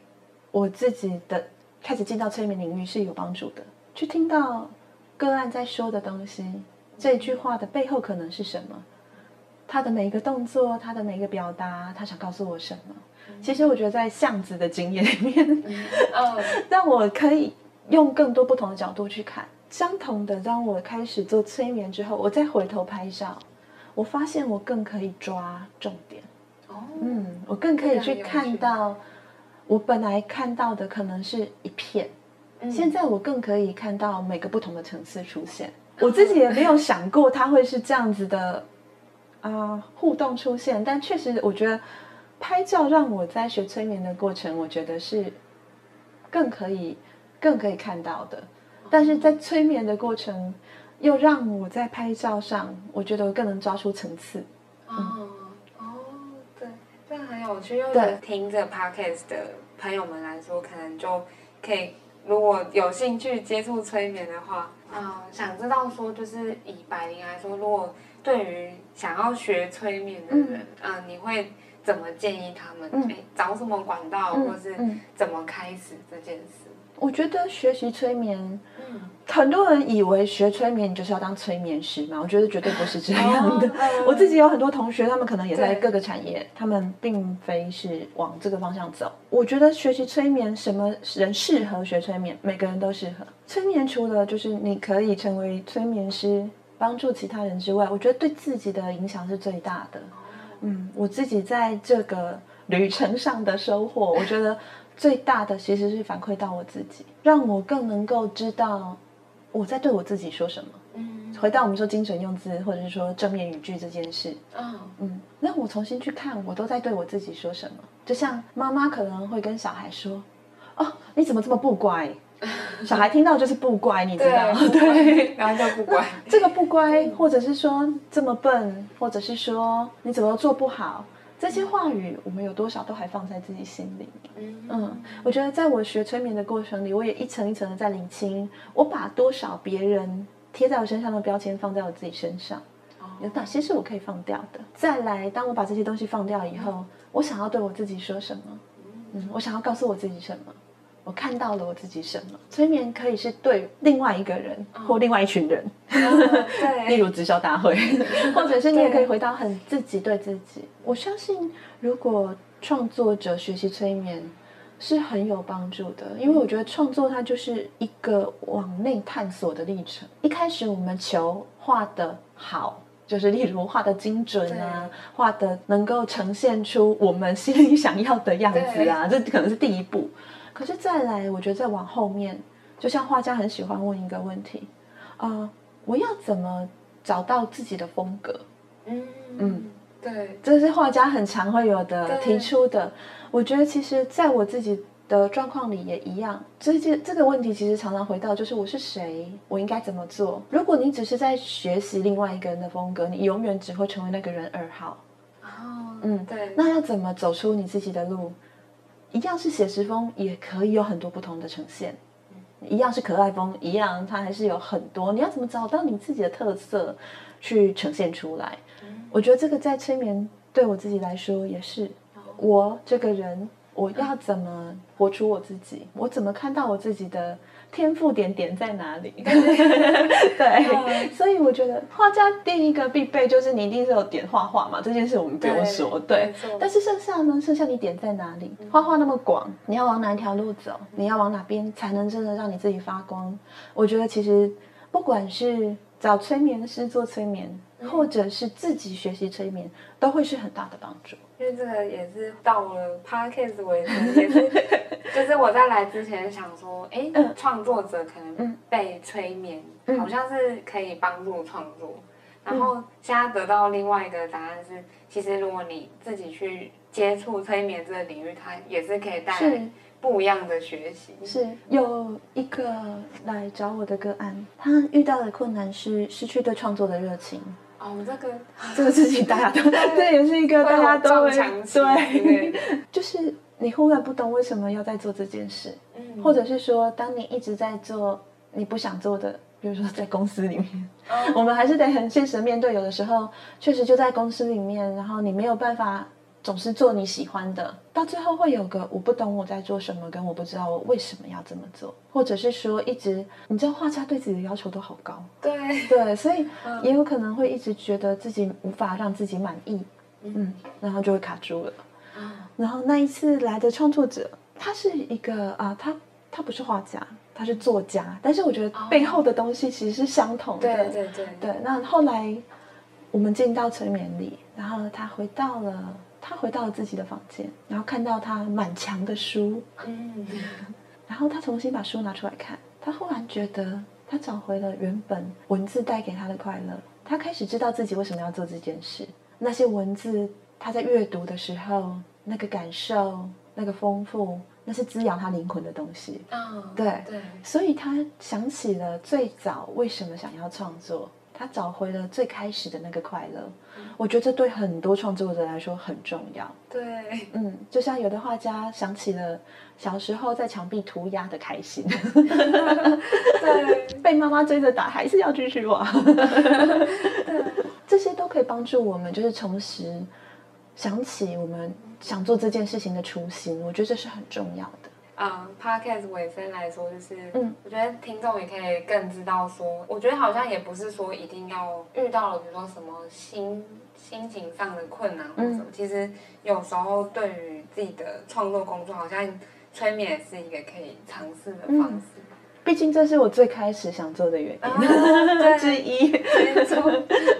我自己的开始进到催眠领域是有帮助的。去听到个案在说的东西。这句话的背后可能是什么？他的每一个动作，他的每一个表达，他想告诉我什么？嗯、其实我觉得在巷子的经验里面，嗯，让我可以用更多不同的角度去看。相同的，当我开始做催眠之后，我再回头拍照，我发现我更可以抓重点。哦，嗯，我更可以去看到我本来看到的可能是一片，嗯、现在我更可以看到每个不同的层次出现。我自己也没有想过他会是这样子的，啊、呃，互动出现。但确实，我觉得拍照让我在学催眠的过程，我觉得是更可以、更可以看到的。但是在催眠的过程，又让我在拍照上，我觉得我更能抓出层次。哦、嗯、哦，对，这样很有趣。又对听着 podcast 的朋友们来说，可能就可以。如果有兴趣接触催眠的话，嗯、呃，想知道说，就是以百灵来说，如果对于想要学催眠的人，嗯、呃，你会怎么建议他们？嗯、找什么管道，嗯、或是怎么开始这件事？我觉得学习催眠，嗯，很多人以为学催眠就是要当催眠师嘛，我觉得绝对不是这样的。哦、我自己有很多同学，他们可能也在各个产业，他们并非是往这个方向走。我觉得学习催眠，什么人适合学催眠？每个人都适合。催眠除了就是你可以成为催眠师，帮助其他人之外，我觉得对自己的影响是最大的。嗯，我自己在这个旅程上的收获，我觉得。最大的其实是反馈到我自己，让我更能够知道我在对我自己说什么。嗯，回到我们说精准用字，或者是说正面语句这件事。嗯嗯，那我重新去看，我都在对我自己说什么。就像妈妈可能会跟小孩说：“哦，你怎么这么不乖？” 小孩听到就是不乖，你知道？对，然后就不乖。这个不乖，或者是说这么笨，或者是说你怎么做不好。这些话语，我们有多少都还放在自己心里。嗯，我觉得在我学催眠的过程里，我也一层一层的在理清，我把多少别人贴在我身上的标签放在我自己身上，有哪些是我可以放掉的？再来，当我把这些东西放掉以后，我想要对我自己说什么？嗯，我想要告诉我自己什么？我看到了我自己什么？催眠可以是对另外一个人或另外一群人，对，例如直销大会，或者是你也可以回到很自己对自己。我相信，如果创作者学习催眠是很有帮助的，因为我觉得创作它就是一个往内探索的历程。一开始我们求画的好，就是例如画的精准啊，画的能够呈现出我们心里想要的样子啊，这可能是第一步。可是再来，我觉得再往后面，就像画家很喜欢问一个问题，啊、呃，我要怎么找到自己的风格？嗯嗯，对，这是画家很常会有的提出的。我觉得其实在我自己的状况里也一样，这这这个问题其实常常回到就是我是谁，我应该怎么做？如果你只是在学习另外一个人的风格，你永远只会成为那个人二号。哦，嗯，对，那要怎么走出你自己的路？一样是写实风，也可以有很多不同的呈现。一样是可爱风，一样它还是有很多。你要怎么找到你自己的特色，去呈现出来？我觉得这个在催眠对我自己来说也是。我这个人，我要怎么活出我自己？我怎么看到我自己的天赋点点在哪里？对，所以我觉得画家第一个必备就是你一定是有点画画嘛，这件事我们不用说。对，对，但是剩下呢？剩下你点在哪里？画画那么广，你要往哪一条路走？你要往哪边才能真的让你自己发光？我觉得其实不管是找催眠师做催眠，或者是自己学习催眠，都会是很大的帮助。因为这个也是到了 Podcast 为止，也是就是我在来之前想说，哎，创作者可能被催眠，好像是可以帮助创作。然后现在得到另外一个答案是，其实如果你自己去接触催眠这个领域，它也是可以带来不一样的学习。是有一个来找我的个案，他遇到的困难是失去对创作的热情。哦，这个 这个事情大家都，这也是一个大家都会对，就是你忽然不懂为什么要在做这件事，嗯，或者是说，当你一直在做你不想做的，比如说在公司里面，嗯，我们还是得很现实面对，有的时候确实就在公司里面，然后你没有办法。总是做你喜欢的，到最后会有个我不懂我在做什么，跟我不知道我为什么要这么做，或者是说一直，你知道画家对自己的要求都好高，对对，所以也有可能会一直觉得自己无法让自己满意，嗯，然后就会卡住了。然后那一次来的创作者，他是一个啊，他他不是画家，他是作家，但是我觉得背后的东西其实是相同的，对对对对。那后来我们进到催眠里，然后他回到了。他回到了自己的房间，然后看到他满墙的书，嗯，然 后他重新把书拿出来看，他忽然觉得他找回了原本文字带给他的快乐，他开始知道自己为什么要做这件事。那些文字，他在阅读的时候，那个感受，那个丰富，那是滋养他灵魂的东西。嗯，对对，所以他想起了最早为什么想要创作。他找回了最开始的那个快乐，嗯、我觉得这对很多创作者来说很重要。对，嗯，就像有的画家想起了小时候在墙壁涂鸦的开心，对，被妈妈追着打还是要继续画，对这些都可以帮助我们，就是重拾想起我们想做这件事情的初心。我觉得这是很重要的。啊、um，Podcast 尾声来说，就是，嗯，我觉得听众也可以更知道说，我觉得好像也不是说一定要遇到了，比如说什么心心情上的困难或者什么，嗯、其实有时候对于自己的创作工作，好像催眠也是一个可以尝试的方式。嗯毕竟这是我最开始想做的原因、啊、之一，没错，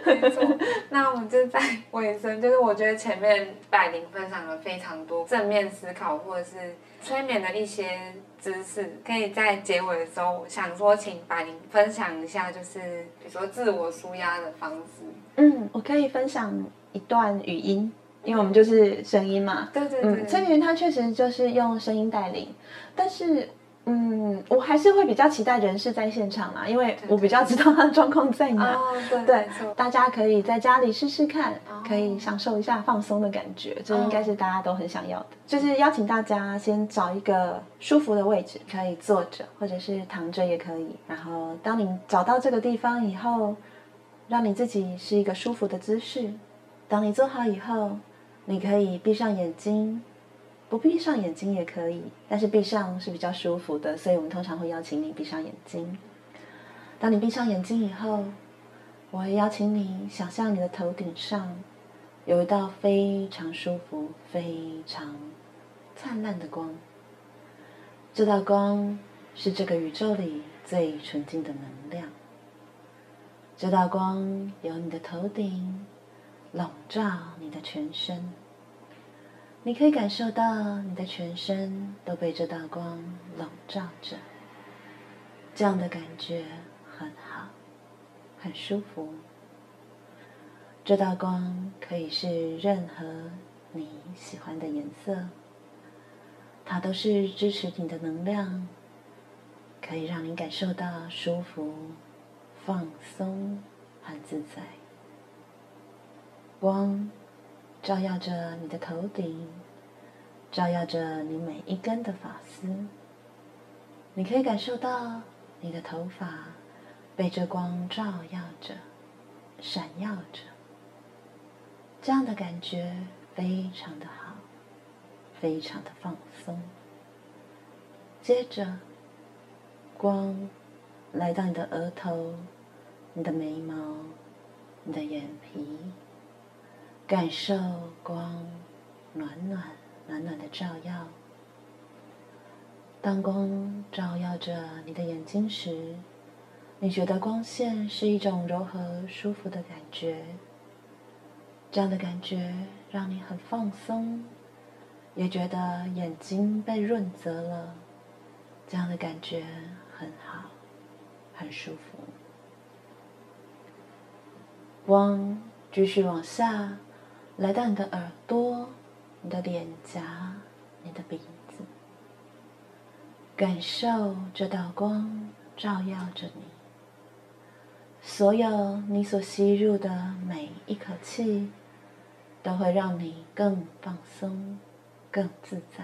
没错。那我们就在尾声，就是我觉得前面百灵分享了非常多正面思考或者是催眠的一些知识，可以在结尾的时候想说，请把您分享一下，就是比如说自我舒压的方式。嗯，我可以分享一段语音，因为我们就是声音嘛。对对对，催眠它确实就是用声音带领，但是。嗯，我还是会比较期待人是在现场啦，因为我比较知道他的状况在哪。对，对，对，对，大家可以在家里试试看，可以享受一下放松的感觉，这应该是大家都很想要的。就是邀请大家先找一个舒服的位置，可以坐着或者是躺着也可以。然后当你找到这个地方以后，让你自己是一个舒服的姿势。当你做好以后，你可以闭上眼睛。不闭上眼睛也可以，但是闭上是比较舒服的，所以我们通常会邀请你闭上眼睛。当你闭上眼睛以后，我会邀请你想象你的头顶上有一道非常舒服、非常灿烂的光。这道光是这个宇宙里最纯净的能量。这道光由你的头顶笼罩你的全身。你可以感受到你的全身都被这道光笼罩着，这样的感觉很好，很舒服。这道光可以是任何你喜欢的颜色，它都是支持你的能量，可以让你感受到舒服、放松和自在。光。照耀着你的头顶，照耀着你每一根的发丝。你可以感受到你的头发被这光照耀着，闪耀着。这样的感觉非常的好，非常的放松。接着，光来到你的额头、你的眉毛、你的眼皮，感受光暖暖、暖暖的照耀。当光照耀着你的眼睛时，你觉得光线是一种柔和、舒服的感觉。这样的感觉让你很放松，也觉得眼睛被润泽了。这样的感觉很好，很舒服。光继续往下，来到你的耳朵、你的脸颊、你的鼻子，感受这道光照耀着你。所有你所吸入的每一口气，都会让你更放松、更自在；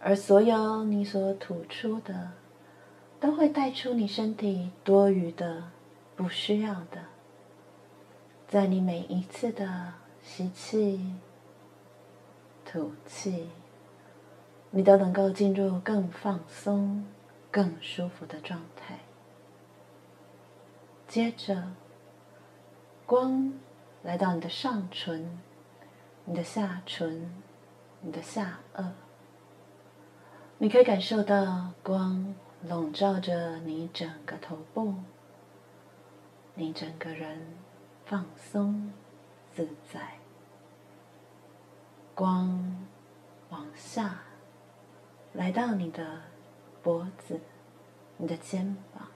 而所有你所吐出的，都会带出你身体多余的、不需要的。在你每一次的吸气、吐气，你都能够进入更放松、更舒服的状态。接着，光来到你的上唇、你的下唇、你的下颚，你可以感受到光笼罩着你整个头部，你整个人放松自在。光往下来到你的脖子、你的肩膀。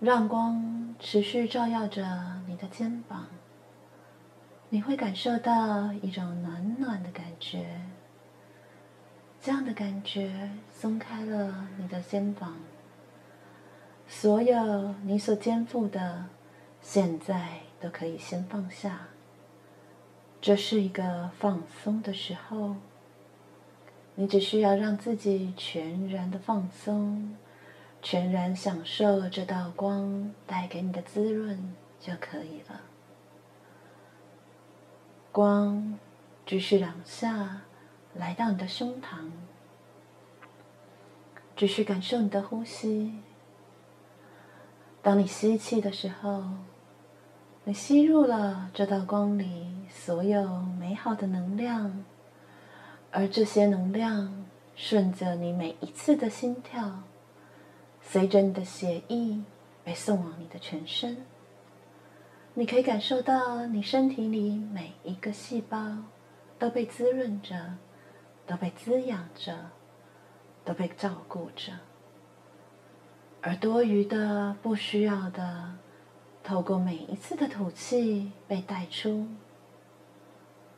让光持续照耀着你的肩膀，你会感受到一种暖暖的感觉。这样的感觉松开了你的肩膀，所有你所肩负的，现在都可以先放下。这是一个放松的时候，你只需要让自己全然的放松。全然享受这道光带给你的滋润就可以了。光继续两下，来到你的胸膛，继续感受你的呼吸。当你吸气的时候，你吸入了这道光里所有美好的能量，而这些能量顺着你每一次的心跳。随着你的血液被送往你的全身，你可以感受到你身体里每一个细胞都被滋润着，都被滋养着，都被照顾着。而多余的、不需要的，透过每一次的吐气被带出。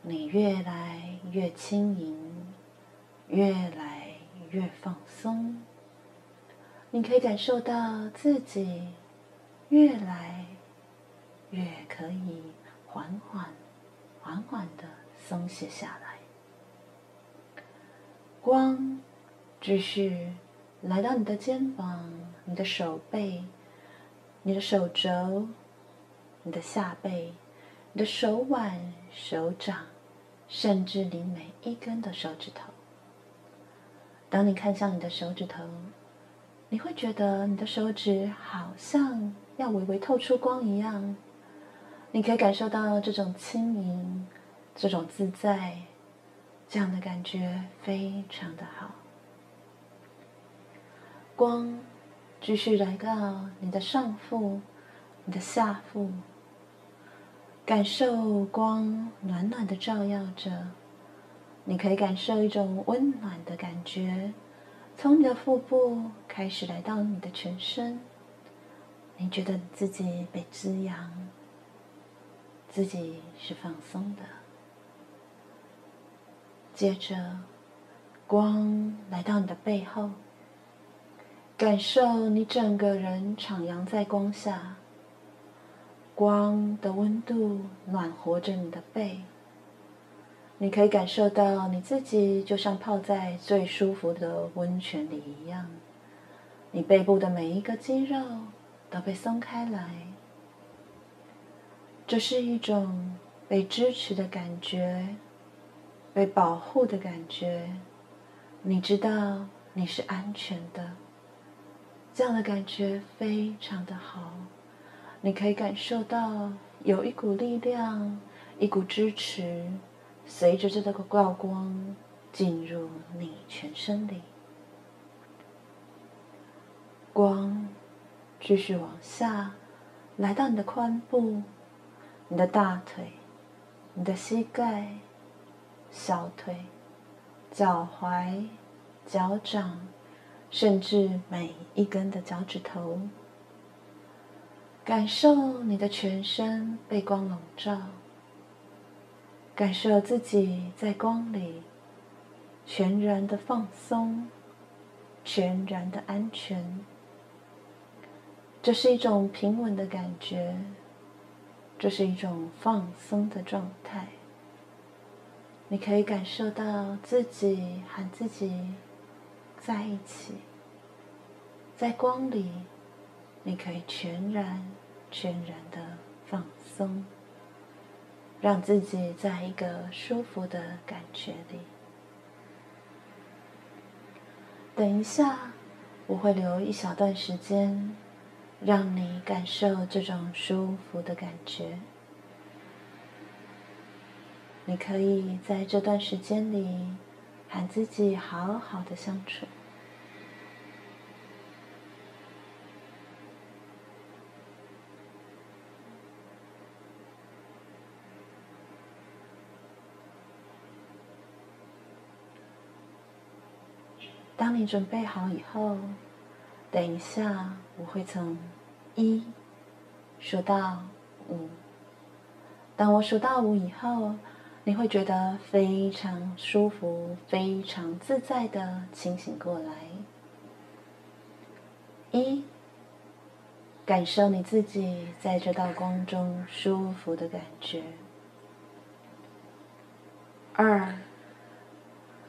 你越来越轻盈，越来越放松。你可以感受到自己越来越可以缓缓、缓缓的松懈下来。光继续来到你的肩膀、你的手背、你的手肘、你的下背、你的手腕、手掌，甚至你每一根的手指头。当你看向你的手指头，你会觉得你的手指好像要微微透出光一样，你可以感受到这种轻盈、这种自在，这样的感觉非常的好。光继续来到你的上腹、你的下腹，感受光暖暖的照耀着，你可以感受一种温暖的感觉。从你的腹部开始来到你的全身，你觉得你自己被滋养，自己是放松的。接着，光来到你的背后，感受你整个人徜徉在光下，光的温度暖和着你的背。你可以感受到你自己就像泡在最舒服的温泉里一样，你背部的每一个肌肉都被松开来，这是一种被支持的感觉，被保护的感觉。你知道你是安全的，这样的感觉非常的好。你可以感受到有一股力量，一股支持，随着这个高光进入你全身里。光继续往下，来到你的髋部、你的大腿、你的膝盖、小腿、脚踝、脚掌，甚至每一根的脚趾头。感受你的全身被光笼罩，感受自己在光里全然的放松，全然的安全。这是一种平稳的感觉，这是一种放松的状态。你可以感受到自己和自己在一起，在光里，你可以全然、全然的放松，让自己在一个舒服的感觉里。等一下，我会留一小段时间。让你感受这种舒服的感觉。你可以在这段时间里和自己好好的相处。当你准备好以后，等一下，我会从一数到五。当我数到五以后，你会觉得非常舒服、非常自在的清醒过来。一，感受你自己在这道光中舒服的感觉。二，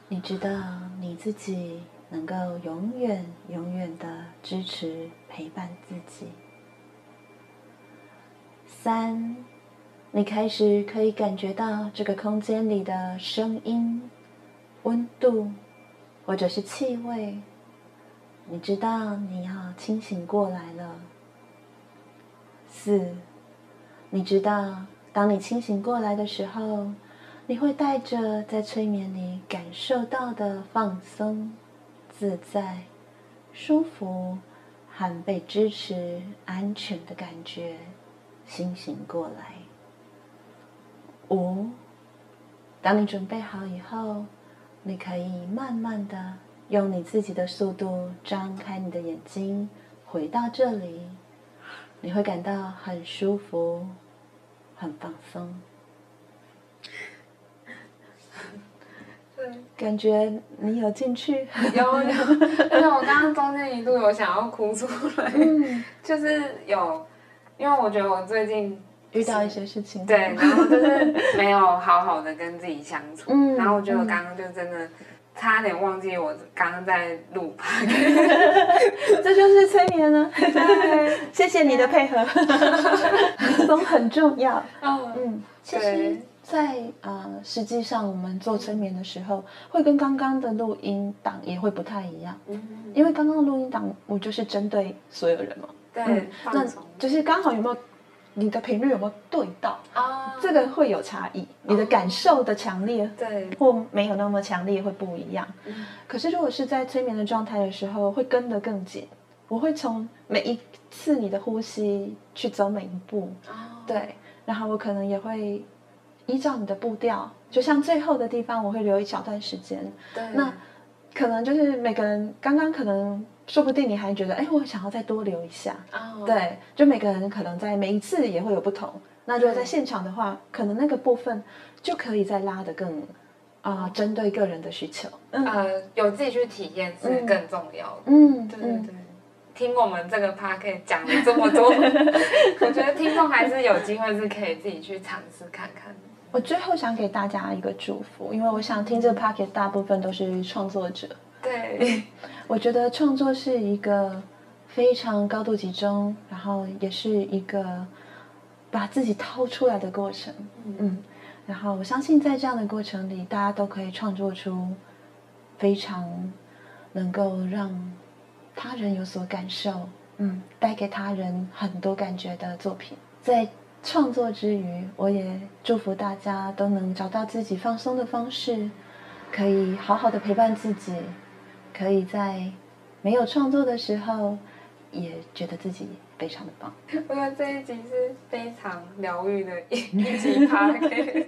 你知道你自己。能够永远、永远的支持、陪伴自己。三，你开始可以感觉到这个空间里的声音、温度，或者是气味。你知道你要清醒过来了。四，你知道当你清醒过来的时候，你会带着在催眠里感受到的放松。自在、舒服和被支持、安全的感觉，清醒过来。五，当你准备好以后，你可以慢慢的用你自己的速度张开你的眼睛，回到这里，你会感到很舒服，很放松。感觉你有进去，有有，而且我刚刚中间一度有想要哭出来，嗯、就是有，因为我觉得我最近遇到一些事情，对，然后就是没有好好的跟自己相处，嗯、然后我觉得我刚刚就真的差点忘记我刚刚在录拍，这就是催眠呢，对，谢谢你的配合，松很重要，嗯嗯，谢谢。在呃，实际上我们做催眠的时候，会跟刚刚的录音档也会不太一样，嗯，因为刚刚的录音档我就是针对所有人嘛，对，嗯、那就是刚好有没有你的频率有没有对到啊？这个会有差异，你的感受的强烈对。或没有那么强烈会不一样。嗯、可是如果是在催眠的状态的时候，会跟得更紧，我会从每一次你的呼吸去走每一步，哦、对，然后我可能也会。依照你的步调，就像最后的地方，我会留一小段时间。对，那可能就是每个人刚刚可能，说不定你还觉得，哎，我想要再多留一下。哦。对，就每个人可能在每一次也会有不同。那如果在现场的话，可能那个部分就可以再拉得更啊、呃，针对个人的需求。嗯、呃，有自己去体验是更重要的。嗯，对对对。嗯、听我们这个 podcast 讲了这么多，我觉得听众还是有机会是可以自己去尝试看看。我最后想给大家一个祝福，因为我想听这个 podcast 大部分都是创作者。对，我觉得创作是一个非常高度集中，然后也是一个把自己掏出来的过程。嗯，然后我相信在这样的过程里，大家都可以创作出非常能够让他人有所感受，嗯，带给他人很多感觉的作品。在创作之余，我也祝福大家都能找到自己放松的方式，可以好好的陪伴自己，可以在没有创作的时候，也觉得自己非常的棒。我觉得这一集是非常疗愈的一一集 podcast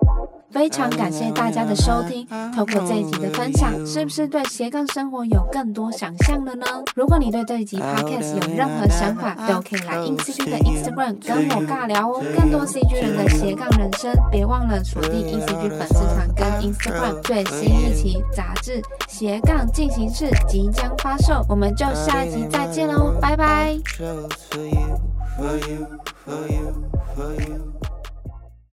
非常感谢大家的收听。透过这一集的分享，是不是对斜杠生活有更多想象了呢？如果你对这一集 podcast 有任何想法，都可以来 InCG 的 Instagram 跟我尬聊哦。更多 CG 人的斜杠人生，别忘了锁定 InCG 粉丝团跟 Instagram。最新一期杂志《斜杠进行式》即将发售，我们就下一集再见喽，拜拜。